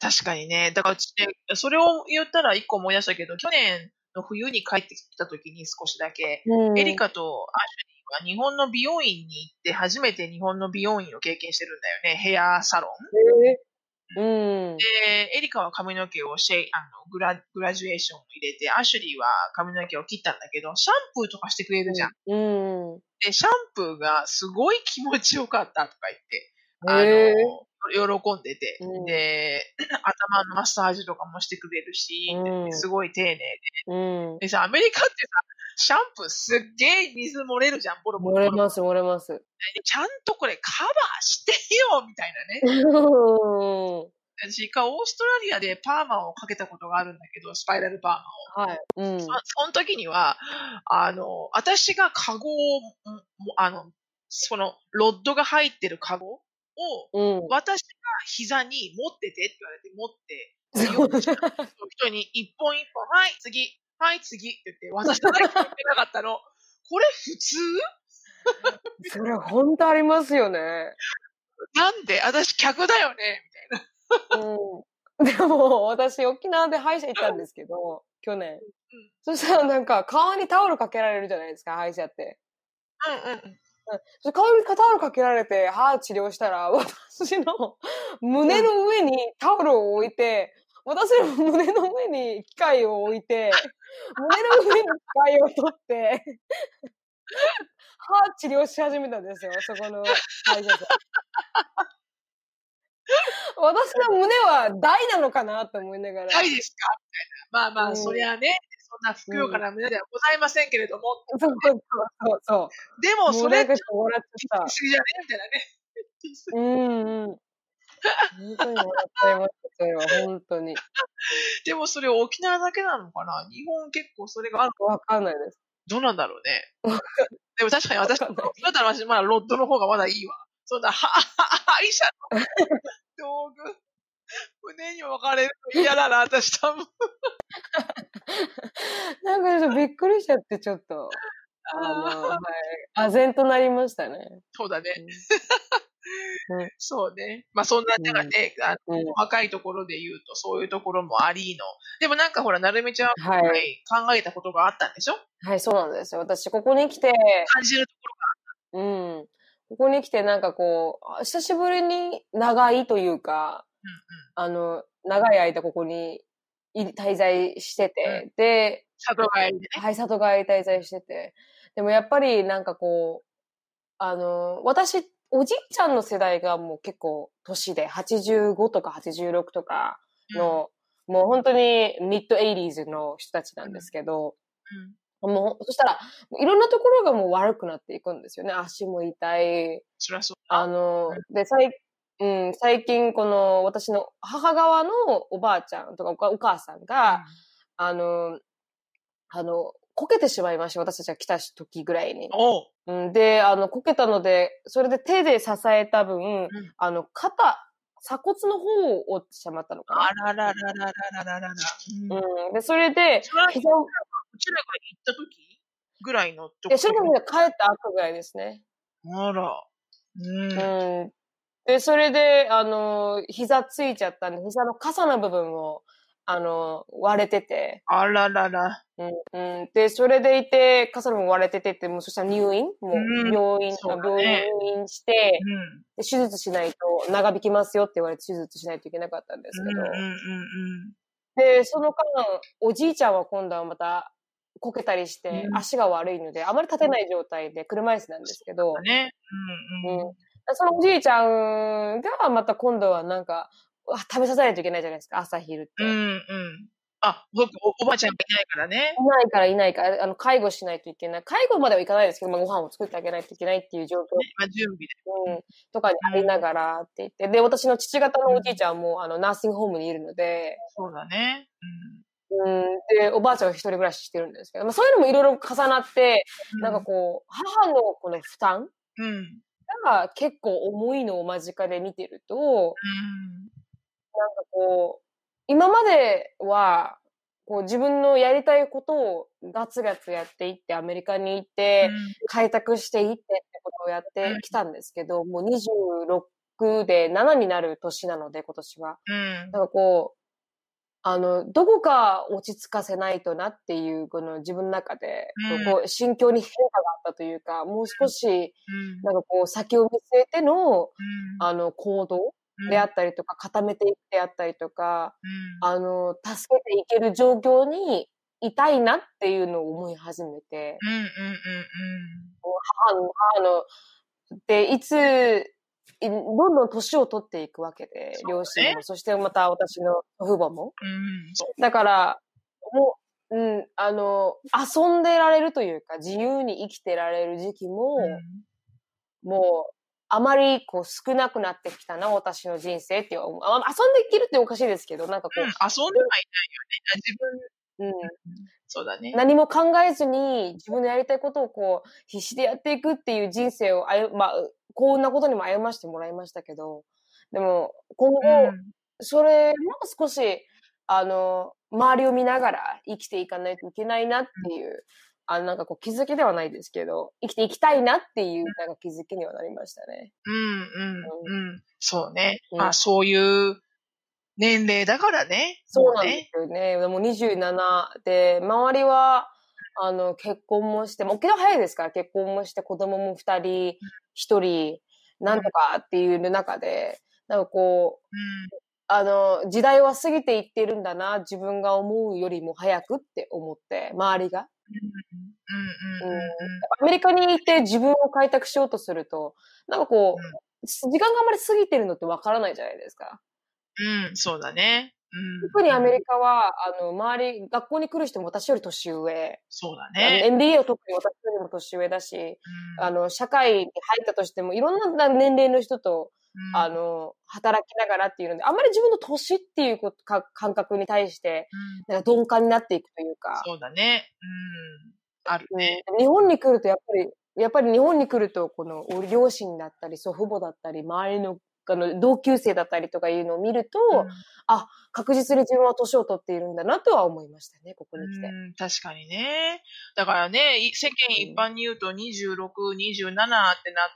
確かにね。だからうちね、それを言ったら一個思い出したけど、去年の冬に帰ってきた時に少しだけ、うんエリカとアシュリーは日本の美容院に行って初めて日本の美容院を経験してるんだよね。ヘアサロン。へーうん。で、エリカは髪の毛をシェイ、あの、グラ、グラジュエーションを入れて、アシュリーは髪の毛を切ったんだけど、シャンプーとかしてくれるじゃん。うん。で、シャンプーがすごい気持ちよかったとか言って、あの、喜んでて、うんで、頭のマッサージとかもしてくれるし、うんすごい丁寧で。うん。でさ、アメリカってさ、シャンプーすっげえ水漏れるじゃん、ボロボロ。漏れます、漏れます。でちゃんとこれカバーしてよみたいなね。うん私、一回オーストラリアでパーマをかけたことがあるんだけど、スパイラルパーマを。はい。うん。そその時には、あの、私がカゴを、もあの、その、ロッドが入ってるカゴを、うん。私が膝に持っててって言われて、持って、人に一本一本、はい、次、はい、次って言って、私だけ言ってなかったの。(laughs) これ普通？(laughs) それ本当ありますよね。なんで？私客だよね？みたいな。うん。(laughs) でも、私、沖縄で歯医者行ったんですけど、去年。そしたらなんか、顔にタオルかけられるじゃないですか、歯医者って。うんうん。そ顔にタオルかけられて歯治療したら、(laughs) 私の胸の上にタオルを置いて、私の胸の上に機械を置いて、胸の上に機械を取って、(laughs) 歯治療し始めたんですよ、そこの歯医者さん。私の胸は大なのかなと思いながら。ないですか？みたいな。まあまあ、うんそりゃね、そんなふくよかな胸ではございませんけれども、そうそうそうそう。でもそれって。不思議じゃねみたいなね。うんうん。本当に笑っちゃいました、それは、本当に。でもそれ沖縄だけなのかな？日本結構それがあるわかんないです。どうなんだろうね。でも確かに私、だわかんないったら私、まだロッドの方がまだいいわ。そんな、は、歯医者の道具、(laughs) 胸に分かれるの嫌だな、私多分。なんかちょっとびっくりしちゃって、ちょっと。あの、はい。唖然となりましたね。そうだね。うん (laughs) そうね。まあそんな、なんかね、あのうん細かいところで言うと、そういうところもありの。でもなんかほら、なるみちゃんははい考えたことがあったんでしょ？はい、そうなんですよ。私、ここに来て、感じるとこうん。ここに来て、なんかこう、あ久しぶりに長いというか、ろあの、長い間ここにい滞在してて、で、里帰り。はい、里帰り滞在してて。でもやっぱりなんかこう、あの、私、おじいちゃんの世代がもう結構年で、85とか86とかの、もう本当にミッド 80s の人たちなんですけど、うん。うん。もう、そしたら、いろんなところがもう悪くなっていくんですよね。足も痛い。そりゃそう。あの、で、最うん、最近この私の母側のおばあちゃんとかお母さんが、あの、あの、こけてしまいました。私たちが来た時ぐらいに。おう。うん、で、あの、こけたので、それで手で支えた分、んあの、肩、鎖骨の方を折ってしまったのかあららららららららら。うんな。うん。で、それで、膝を、うちらが行った時ぐらいのとで、それで帰った後ぐらいですね。あら。うん。うん。で、それで、あの、膝ついちゃったんで、膝の傘の部分を、あの、割れてて、あららら。うん、うん。で、それでいて、傘の部分割れててって、もうそしたら入院？もう病院、そうだね病院入院して、うん。で手術しないと長引きますよって言われて手術しないといけなかったんですけど、うんうんうんで、その間、おじいちゃんは今度はまた、こけたりしてう、ん足が悪いので、あまり立てない状態で車椅子なんですけど、うん。ね。うんうん。うんそのおじいちゃんがまた今度はなんか、あ食べさせないといけないじゃないですか、朝昼って。いうんうん。あ、僕お、おばあちゃんがいないからね。ないからいないから、あの、介護しないといけない。介護まではいかないですけど、まあ、ご飯を作ってあげないといけないっていう状況、まあ、準備で。うん、とかにありながらって言って、で、私の父方のおじいちゃんも、あの、ナーシングホームにいるので、そうだね。うん、で、おばあちゃんは一人暮らししてるんですけど、まあ、そういうのもいろいろ重なって、うん。なんかこう、母のこの負担うん。うん。が結構重いのを間近で見てると、なんかこう、今までは、こう自分のやりたいことをガツガツやっていって、アメリカに行って、開拓していってってことをやってきたんですけど、もう26で7になる年なので、今年は。うんかこう、あの、どこか落ち着かせないとなっていう、この自分の中で、うん。こう、心境に変化があったというか、もう少し、うん。なんかこう、先を見据えての、うん。あの、行動うんであったりとか、固めていくであったりとか、うん。あの、助けていける状況にいたいなっていうのを思い始めて、うんうんうん母の、母の、で、いつ、いどんどん年を取っていくわけで、ね両親も、そしてまた私の祖父母も。うんだから、もう、うん、あの、遊んでられるというか、自由に生きてられる時期も、うんもう、あまりこう少なくなってきたな、私の人生っていう。あ遊んで生きるっておかしいですけど、なんかこうん遊んではいないよね。自分、う、うん、そうだね。何も考えずに自分のやりたいことをこう必死でやっていくっていう人生をあゆ、まあ、こんなことにも歩ましてもらいましたけど、でも今後、うんそれも少し、あの、周りを見ながら生きていかないといけないなっていう、あの、なんかこう気づきではないですけど、生きていきたいなっていう、なんか気づきにはなりましたね。うんうんうん。そうね。うんまあそういう年齢だからね。そうなんでもすよね。でも27で、周りは、あの、結婚もして、もうけど早いですから、結婚もして、子供も2人、1人、なんとかっていう中で、なんかこう、う。あの、時代は過ぎていってるんだな、自分が思うよりも早くって思って、周りが。うんうんうんうんアメリカにいて自分を開拓しようとすると、なんかこう、時間があまり過ぎてるのってわからないじゃないですか。うん。うん、そうだね。うん。特にアメリカは、あの、周り、学校に来る人も私より年上。そうだね。MBA を特に私よりも年上だし、うんあの、社会に入ったとしても、いろんな年齢の人と、うんあの、働きながらっていうので、あんまり自分の年っていうことか感覚に対して、うんなんか鈍感になっていくというか、そうだね。うん。あるね。日本に来るとやっぱり、やっぱり日本に来ると、この、お両親だったり、祖父母だったり、周りの、あの、同級生だったりとかいうのを見ると、確実に自分は年を取っているんだなとは思いましたね、ここに来て。うん、確かにね。だからね、い世間一般に言うと26、27ってなっ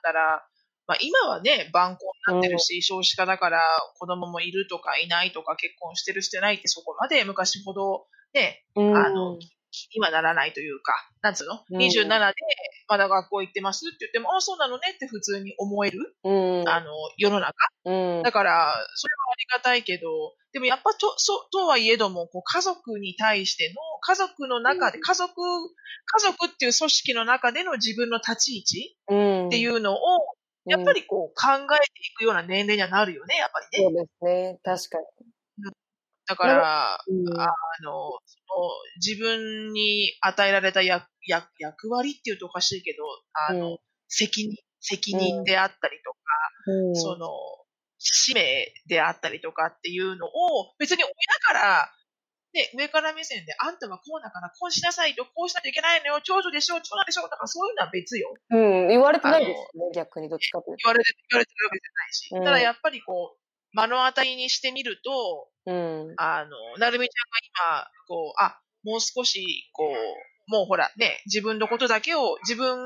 たら、まあ今はね、晩婚になってるし、少子化だから子供もいるとかいないとか結婚してるしてないってそこまで昔ほどね、うんあの今ならないというか、なんつうの、うん ?27 でまだ学校行ってますって言っても、あ、そうなのねって普通に思える、うん。あの、世の中。うん。だから、それはありがたいけど、でもやっぱと、そとはいえども、こう家族に対しての、家族の中で、家族、家族っていう組織の中での自分の立ち位置うん。っていうのを、やっぱりこう考えていくような年齢にはなるよね、やっぱりね。そうですね。確かだから、に。うんあの、自分に与えられた役役役割っていうとおかしいけど、あの、うん責任、責任であったりとか、うんその、使命であったりとかっていうのを、別に親から、ね、上から目線で、あんたはこうだから、こうしなさいと、こうしないといけないのよ、長女でしょ、長男でしょ、だからそういうのは別よ。うん、言われてないですね、逆にどっちかという言われて、言われてるわけじゃないし。うんただやっぱりこう、目の当たりにしてみると、と。うん。あの、なるみちゃんが今、こう、あ、もう少し、こう、もうほら、ね、自分のことだけを、自分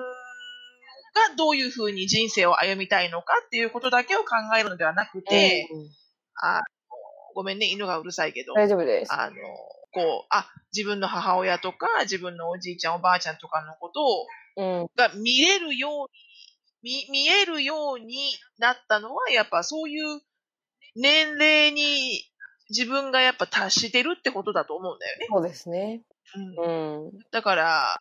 がどういうふうに人生を歩みたいのかっていうことだけを考えるのではなくて、うんあのごめんね、犬がうるさいけど、大丈夫です。あの、こう、あ、自分の母親とか、自分のおじいちゃん、おばあちゃんとかのことを、うん。が見れるように、見、見えるようになったのは、やっぱそういう年齢に自分がやっぱ達してるってことだと思うんだよね。そうですね。うんうん。だから、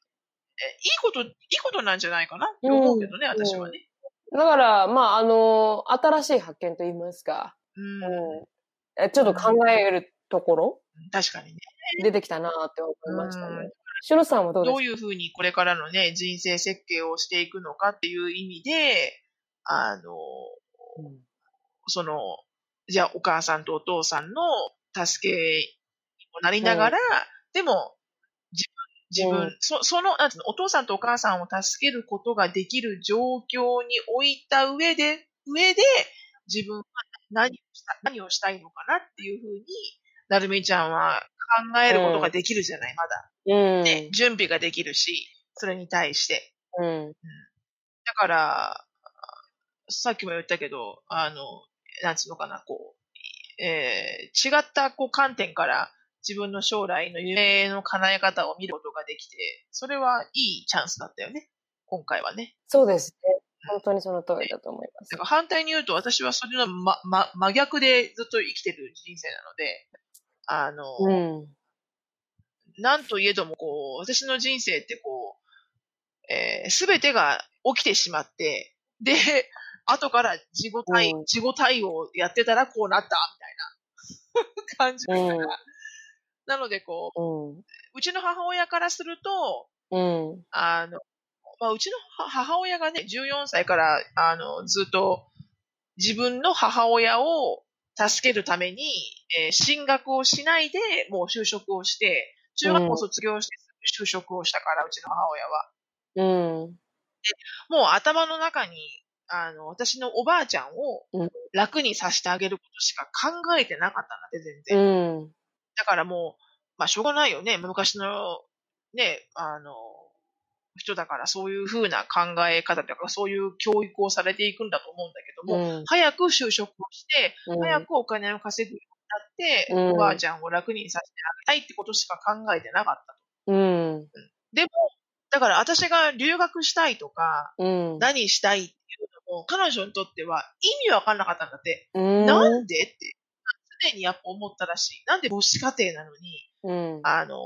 えいいこと、いいことなんじゃないかな？って思うけどね、うん私はね。だから、まあ、あの、新しい発見といいますか、うん。うんえちょっと考えるところ、確かにね。出てきたなって思いましたうんね。しのさんはどうですか？どういうふうにこれからのね、人生設計をしていくのかっていう意味で、あの、うんその、じゃあお母さんとお父さんの助けにもなりながら、でも、自分、自分、うんそその、なんていうの、お父さんとお母さんを助けることができる状況に置いた上で、上で、自分は何をした、何をしたいのかなっていうふうに、なるみちゃんは考えることができるじゃない、まだ。うん。ね、準備ができるし、それに対して。うん。だから、さっきも言ったけど、あの、なんつうのかな、こう、えー違ったこう観点から自分の将来の夢の叶え方を見ることができて、それはいいチャンスだったよね。今回はね。そうですね。本当にその通りだと思いますだ。から反対に言うと、私はそれの、ま、ま、真逆でずっと生きてる人生なので、あの、うん。なんといえども、こう、私の人生ってこう、えすべてが起きてしまって、で、後から自己対、うん自己対応やってたらこうなった、みたいな感じだから。うんなので、こう、うん。うちの母親からすると、うん。あの、まあ、うちの母母親がね、14歳から、あの、ずっと自分の母親を助けるために、えー進学をしないで、もう就職をして、中学校卒業して就職をしたから、うちの母親は。うん。もう頭の中に、あの、私のおばあちゃんをうん楽にさせてあげることしか考えてなかったんだって、全然。うん。だからもう、まあ、しょうがないよね。昔の、ね、あの、人だからそういう風な考え方とか、そういう教育をされていくんだと思うんだけども、うん。早く就職をして、うん早くお金を稼ぐようになって、うんおばあちゃんを楽にさせてあげたいってことしか考えてなかったと。うん。でも、だから私が留学したいとか、うん。何したいって彼女にとっては意味わかんなかったんだって。うん。なんでって、常にやっぱ思ったらしい。なんで母子家庭なのに、うん。あの、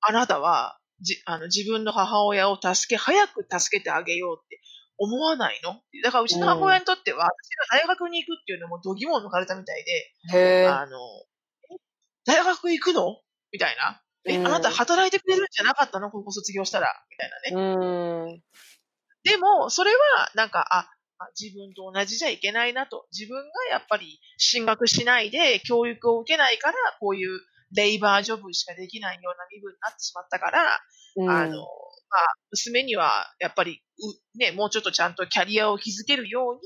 あなたは、じ、あの、自分の母親を助け、早く助けてあげようって思わないの？だからうちの母親にとっては、私が大学に行くっていうのも度肝を抜かれたみたいで。あの、え？大学行くの？みたいな。え、うんあなた働いてくれるんじゃなかったの？高校卒業したらみたいなね。うん。でも、それは、なんか、あ、あ自分と同じじゃいけないなと。自分がやっぱり進学しないで教育を受けないから、こういうレイバージョブしかできないような身分になってしまったから、うんあの、まあ、娘には、やっぱり、う、ね、もうちょっとちゃんとキャリアを築けるように、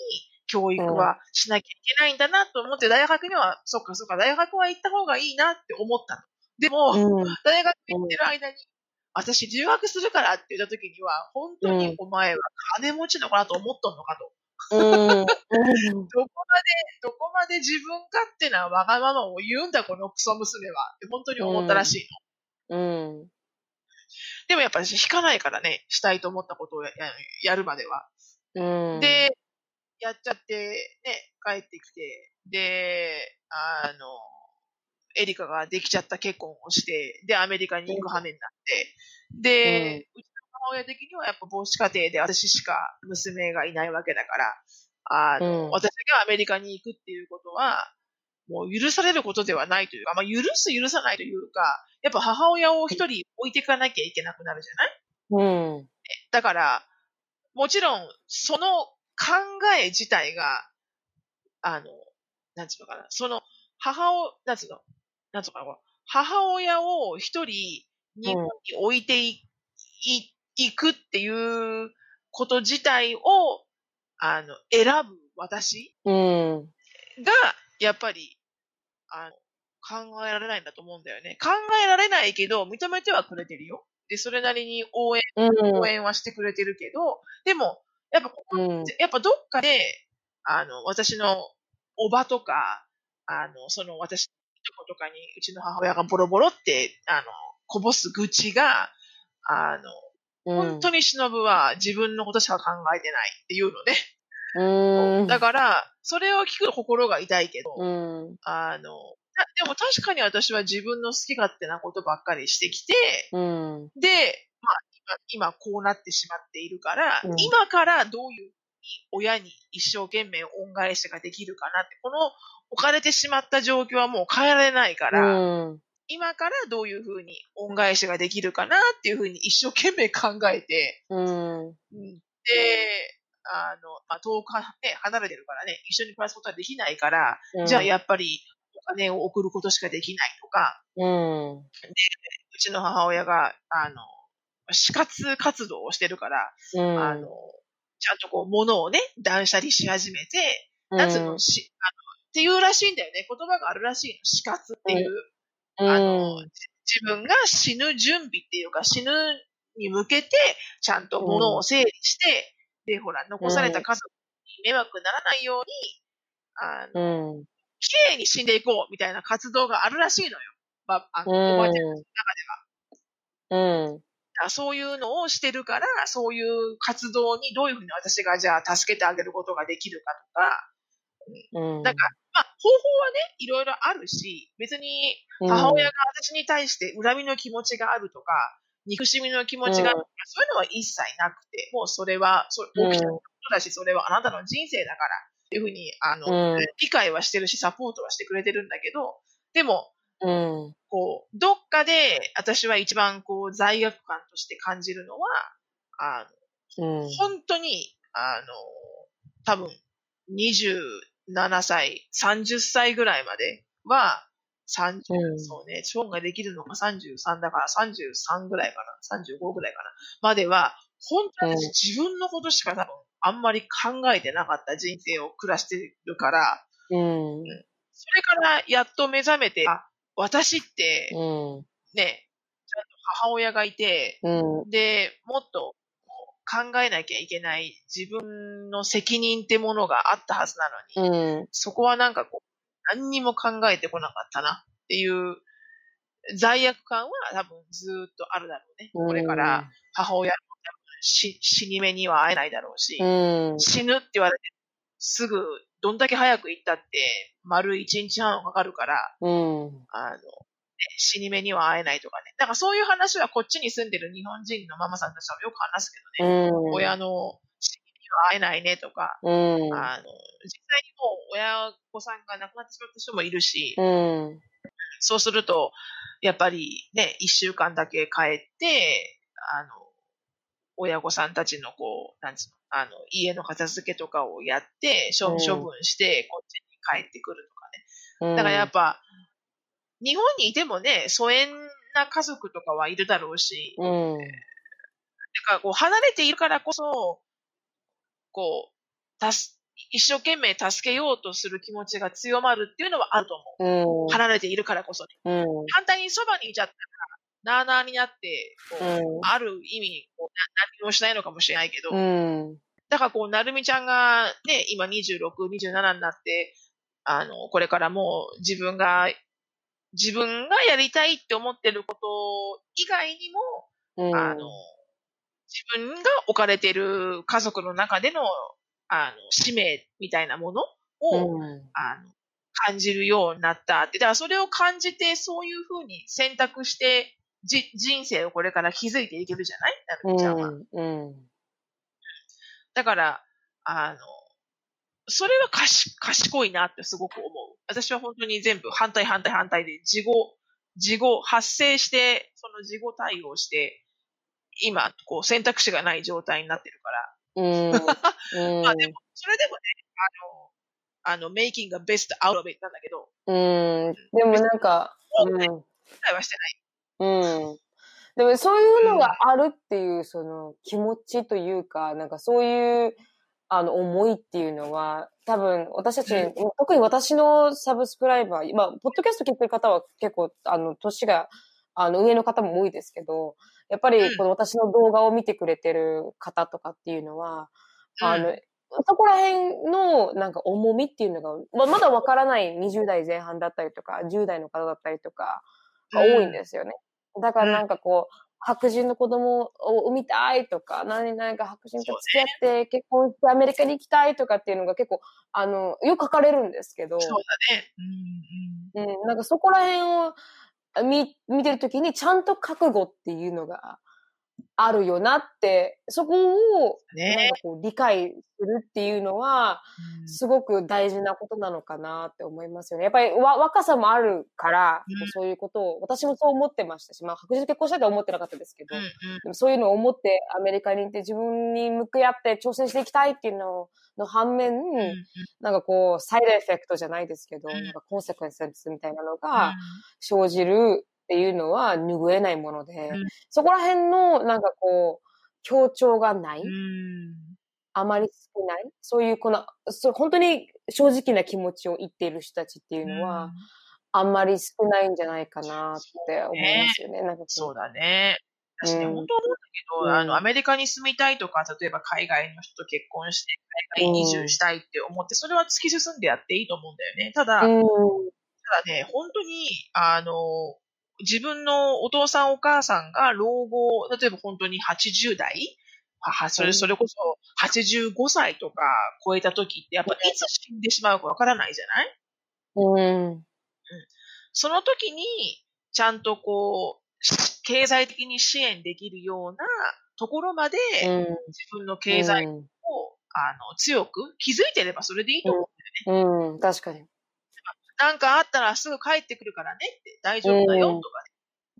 教育はしなきゃいけないんだなと思って、大学には、そっかそっか、大学は行った方がいいなって思ったの。でも、うん。大学行ってる間に、私留学するからって言った時には、本当にお前は金持ちの子だと思っとんのかと。うん。どこまで、どこまで自分勝手なわがままを言うんだ、このクソ娘は。って本当に思ったらしいの。うん。でもやっぱり引かないからね、したいと思ったことをややるまでは。うん。で、やっちゃって、ね、帰ってきて、で、あの、エリカができちゃった結婚をして、で、アメリカに行く羽目になって、で、う母親的にはやっぱ母子家庭で私しか娘がいないわけだから、あの、うん私がアメリカに行くっていうことは、もう許されることではないというか、まあ、許す許さないというか、やっぱ母親を一人置いていかなきゃいけなくなるじゃない？うん。だから、もちろん、その考え自体が、あの、なんつうのかな、その、母を、なんつうの、なんつうのかな、母親を一人、日本に置いてい、い、いくっていうこと自体を、あの、選ぶ私うん。が、やっぱり、あの、考えられないんだと思うんだよね。考えられないけど、認めてはくれてるよ。で、それなりに応援うん。応援はしてくれてるけど、でも、やっぱここ、うん。やっぱどっかで、あの、私のおばとか、あの、その私のいとことかに、うちの母親がボロボロって、あの、こぼす愚痴が、あの、本当に忍は自分のことしか考えてないっていうのね。うん。だから、それを聞くと心が痛いけど、うん。あの、なでも確かに私は自分の好き勝手なことばっかりしてきて、うん。で、まあ、今、今こうなってしまっているから、うん今からどういう親に一生懸命恩返しができるかなって、この置かれてしまった状況はもう変えられないから、うん。今からどういうふうに恩返しができるかなっていうふうに一生懸命考えて、うん。うんで、あの、まあ、遠くは、ね、離れてるからね、一緒に暮らすことはできないから、じゃあやっぱりお金を送ることしかできないとか、うん。うちの母親が、あの、死活活動をしてるから、うん。あの、ちゃんとこう、物をね、断捨離し始めて、なんつうの、し、あの、っていうらしいんだよね。言葉があるらしいの。死活っていう、あの、自分が死ぬ準備っていうか、死ぬに向けて、ちゃんと物を整理して、で、ほら、残された家族に迷惑ならないように、あの、うん。綺麗に死んでいこうみたいな活動があるらしいのよ。まあ、あの、おばあちゃんの中では。うん。あそういうのをしてるから、そういう活動にどういうふうに私がじゃあ助けてあげることができるかとか、うん。だから、まあ、方法はね、いろいろあるし、別に母親が私に対して恨みの気持ちがあるとか、憎しみの気持ちがあるとか、そういうのは一切なくて、もうそれは、そ起きたことだし、それはあなたの人生だから、っていうふうに、あの、うん理解はしてるし、サポートはしてくれてるんだけど、でも、うん。こう、どっかで私は一番こう、罪悪感として感じるのは、あの、うん。本当に、あの、多分、27歳、30歳ぐらいまでは、30、うんそうね、チョンができるのが33だから33ぐらいかな、35ぐらいかな、までは、本当に私自分のことしか多分、あんまり考えてなかった人生を暮らしてるから、うん。それからやっと目覚めて、あ、私ってうん。ね、ちゃんと母親がいて、うん。で、もっと考えなきゃいけない自分の責任ってものがあったはずなのに、うん。そこはなんかこう、何にも考えてこなかったなっていう罪悪感は多分ずーっとあるだろうね。これから母親も死死に目には会えないだろうし、うん。死ぬって言われてすぐどんだけ早く行ったって丸一日半かかるから、うん。あの、ね死に目には会えないとかね。だからそういう話はこっちに住んでる日本人のママさんたちはよく話すけどね。うん。親の死に目には会えないねとか、うん。あの、実際にもう親子さんが亡くなってしまった人もいるし、うん。そうすると、やっぱりね、一週間だけ帰って、あの、親御さんたちのこう、なんつうの、あの、家の片付けとかをやって、処分して、こっちに帰ってくるとかね。うん。だからやっぱ、日本にいてもね、疎遠な家族とかはいるだろうし、うん。だからこう離れているからこそ、こう、たす、一生懸命助けようとする気持ちが強まるっていうのはあると思う。うん。離れているからこそね。うん。反対にそばにいちゃったら、なあなあになって、こううんある意味こうな、何もしないのかもしれないけど、うん。だからこう、なるみちゃんがね、今26、27になって、あの、これからもう自分が、自分がやりたいって思ってること以外にも、うん。あの、自分が置かれている家族の中での、あの、使命みたいなものを、うん。あの、感じるようになったって。だからそれを感じて、そういうふうに選択して、じ、人生をこれから築いていけるじゃない？なるみちゃんは。うん。だから、あの、それは賢いなってすごく思う。私は本当に全部反対反対反対で、事後、事後、発生して、その事後対応して、今、こう選択肢がない状態になってるから。うん。(laughs) うん。まあでも、それでもね、あの、あの、making a best out of it なんだけど、うん。でもなんか、うん。理解はしてうん。でもそういうのがあるっていう、その気持ちというか、なんかそういう、あの、思いっていうのは、多分私たち、うん特に私のサブスクライバー、今、ポッドキャスト聞いてる方は結構、あの、年が、あの、上の方も多いですけど、やっぱり、この私の動画を見てくれてる方とかっていうのは。あの、そこら辺のなんか重みっていうのが、ままだわからない20代前半だったりとか、10代の方だったりとかが多いんですよね。だからなんかこう、白人の子供を産みたいとか、何々か白人と付き合って結婚してアメリカに行きたいとかっていうのが結構、あの、よく書かれるんですけど、そうだね。うんうん。うん、なんかそこら辺を見、見てるときにちゃんと覚悟っていうのがあるよなって、そこをなんねかこう理解するっていうのは、うん。すごく大事なことなのかなって思いますよね。やっぱりわ若さもあるから、うん。そういうことを、私もそう思ってましたし、まあ白人と結婚したいとは思ってなかったですけど、うんうん。でもそういうのを思ってアメリカに行って自分に向き合って挑戦していきたいっていうのの反面、うんうん。なんかこう、サイドエフェクトじゃないですけど、うん。なんかコンセクエンスみたいなのが生じるっていうのは拭えないもので、うんそこら辺のなんかこう、協調がない、うんあまり少ない、そういうこの、そう本当に正直な気持ちを言っている人たちっていうのは、あんまり少ないんじゃないかなって思いますよね。なんかこそうだね。私ね、うん本当思うんだけど、うんあの、アメリカに住みたいとか、例えば海外の人と結婚して、海外に移住したいって思って、それは突き進んでやっていいと思うんだよね。ただ、うん。ただね、本当に、あの、自分のお父さんお母さんが老後、例えば本当に80代？はそれ、それこそ85歳とか超えた時って、やっぱいつ死んでしまうかわからないじゃない？うん。その時に、ちゃんとこう、経済的に支援できるようなところまで、自分の経済を、うん、あの強く気づいてればそれでいいと思うんだよね。うん、うん、確かに。なんかあったらすぐ帰ってくるからねって、大丈夫だよとか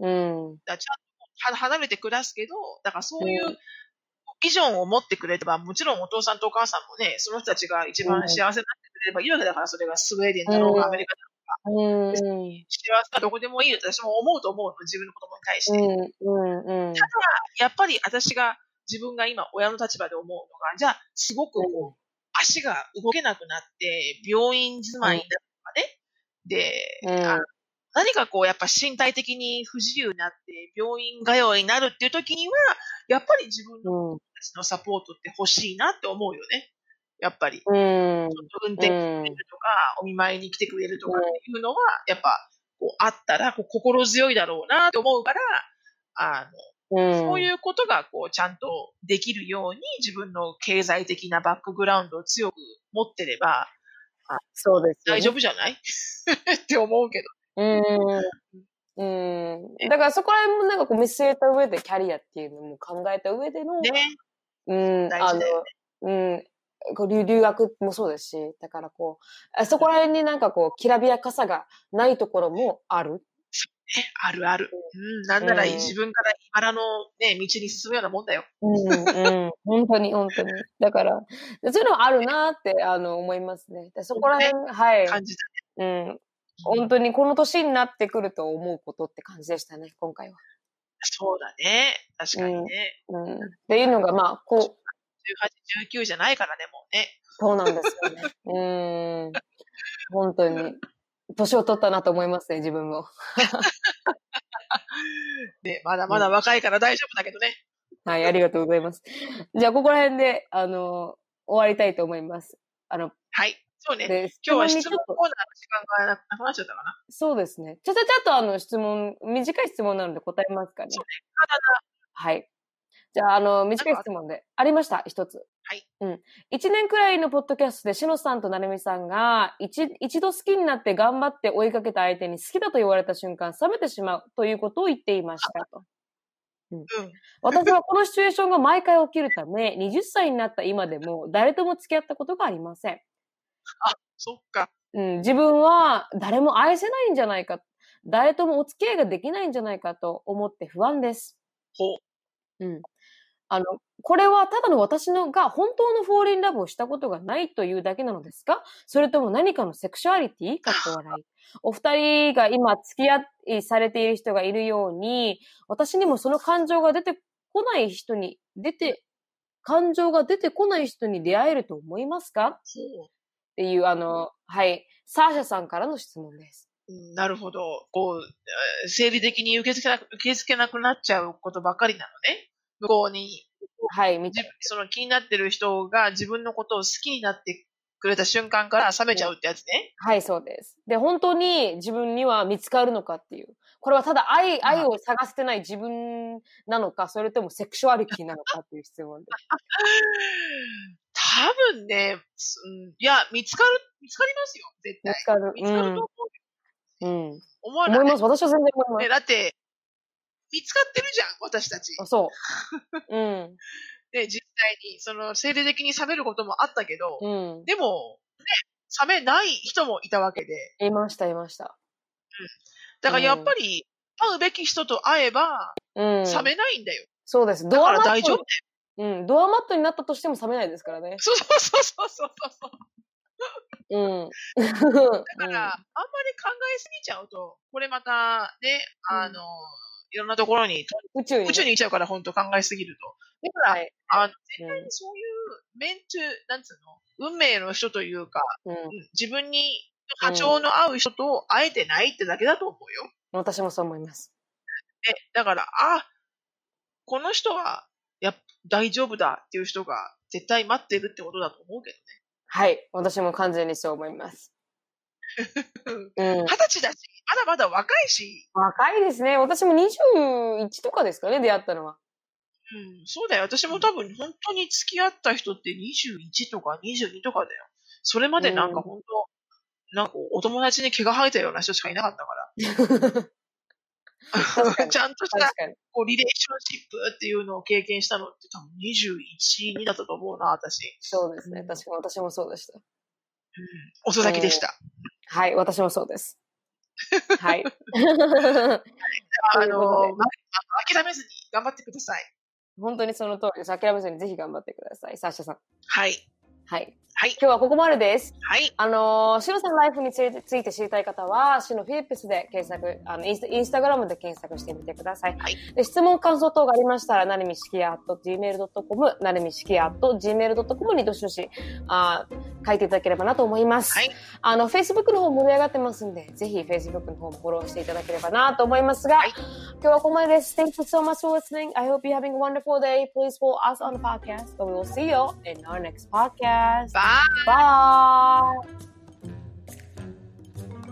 ね。うん。だちゃんと離れて暮らすけど、だからそういうビジョンを持ってくれれば、もちろんお父さんとお母さんもね、その人たちが一番幸せになってくれればいいわけだから、それがスウェーデンだろうが、アメリカだろうが。うん、幸せはどこでもいいよ。私も思うと思うの、自分の子供に対して。うん。うん、ただ、やっぱり私が、自分が今親の立場で思うのが、じゃあ、すごくこう、足が動けなくなって、病院住まいだとかね、で、うん、何かこう、やっぱ身体的に不自由になって、病院通いになるっていう時には、やっぱり自分ののサポートって欲しいなって思うよね。やっぱり。うん。運転してくれるとか、お見舞いに来てくれるとかっていうのは、やっぱ、こう、あったら、こう、心強いだろうなって思うから、あの、そういうことが、こう、ちゃんとできるように、自分の経済的なバックグラウンドを強く持ってれば、そうです、ね、大丈夫じゃない？(laughs) って思うけど。うん。うん。だからそこら辺もなんかこう見据えた上でキャリアっていうのも考えた上での、ね。うん、あの、うん、こう留留学もそうですし、だからこう、そこら辺になんかこう、きらびやかさがないところもある。あるある。うん、なんなら自分から茨のね、道に進むようなもんだよ。うん、うん、(laughs) 本当に本当に。だから、そういうのはあるなって、あの、思いますね。でそこら辺、ね、はい。感じたね。うん。本当にこの年になってくると思うことって感じでしたね、今回は。そうだね。確かにね。うん。うん、っていうのが、まあ、こう。18、19じゃないからね、もうね。そうなんですよね。うん。本当に。年を取ったなと思いますね、自分も。(laughs) ね、まだまだ若いから大丈夫だけどね。はい、ありがとうございます。じゃあ、ここら辺で、あの、終わりたいと思います。あの、はい。そうね。今日は質問コーナーの時間がなくなっちゃったかな。そうですね。ちゃちゃちゃっとあの質問、短い質問なので答えますかね。そうね。はい。じゃあ、あの、短い質問で。ありました、一つ。はい。うん。一年くらいのポッドキャストで、しのさんとなるみさんが、一、一度好きになって頑張って追いかけた相手に好きだと言われた瞬間、冷めてしまうということを言っていましたと。うん、私はこのシチュエーションが毎回起きるため、20歳になった今でも誰とも付き合ったことがありません。あ、そっか。うん、自分は誰も愛せないんじゃないか、誰ともお付き合いができないんじゃないかと思って不安です。ほう。うん。あの、これはただの私のが本当のフォーリンラブをしたことがないというだけなのですか？それとも何かのセクシュアリティかっこ笑い。お二人が今付き合いされている人がいるように、私にもその感情が出てこない人に、出て、感情が出てこない人に出会えると思いますか？っていう、あの、はい、サーシャさんからの質問です。なるほど。こう、生理的に受け付けな受け付けなくなっちゃうことばかりなのね。向こうに、はい、その気になってる人が自分のことを好きになってくれた瞬間から冷めちゃうってやつね。はい、そうです。で、本当に自分には見つかるのかっていう。これはただ愛、愛を探してない自分なのか、それともセクシュアリティなのかっていう質問で。多分ね、いや、見つかる、見つかりますよ、絶対。見つかる。見つかると思う。うん。思わない？思います。私は全然思います。だって、見つかってるじゃん、私たち。そう。(laughs) うん。で、実際に、その、生理的に冷めることもあったけど、うん、でも、ね、冷めない人もいたわけで。いました、いました。うん。だからやっぱり、会うべき人と会えば、うん、冷めないんだよ。そうです。だから大丈夫うん、ドアマットになったとしても冷めないですからね。そうそうそうそうそうそう。(laughs) うん。だから、あんまり考えすぎちゃうと、これまた、ね、あの、いろんなところに、宇宙に、宇宙に行っちゃうから、本当考えすぎると。だから、はい、あの、絶対にそういう、メントなんつうの、運命の人というか、うん、自分に波長の合う人と会えてないってだけだと思うよ。私もそう思います。え、だから、あ、この人は、や、大丈夫だっていう人が絶対待ってるってことだと思うけどね。はい。私も完全にそう思います。うん二十歳だし、まだまだ若いし、若いですね。私も21とかですかね、出会ったのは。うん、そうだよ。私も多分本当に付き合った人って21とか22とかだよ。それまでなんか本当、なんかお友達に毛が生えたような人しかいなかったから。(laughs) (laughs) ちゃんとした。こうリレーションシップっていうのを経験したのって多分21、2だったと思うな、私。そうですね。うん確かに私もそうでした。遅咲きでした。はい、私もそうです。(laughs) はい。あの、ま諦めずに頑張ってください。本当にその通りです。諦めずにぜひ頑張ってください。サッシャさん。はい。はい。はい。今日はここまでです。はい。あのー、シノさんライフについてついて知りたい方は、シノフィリップスで検索、あの、インスタインスタグラムで検索してみてください。はいで質問、感想等がありましたら、なるみしきや .gmail.com、なるみしきや .gmail.com にどしどし、あー書いていただければなと思います。はい。あの、Facebook の方盛り上がってますんで、ぜひ Facebook の方もフォローしていただければなと思いますが、はい今日はここまでです。Thank you so much for listening. I hope you're having a wonderful day. Please follow us on the podcast. We will see you in our next podcast. Bye. Bye.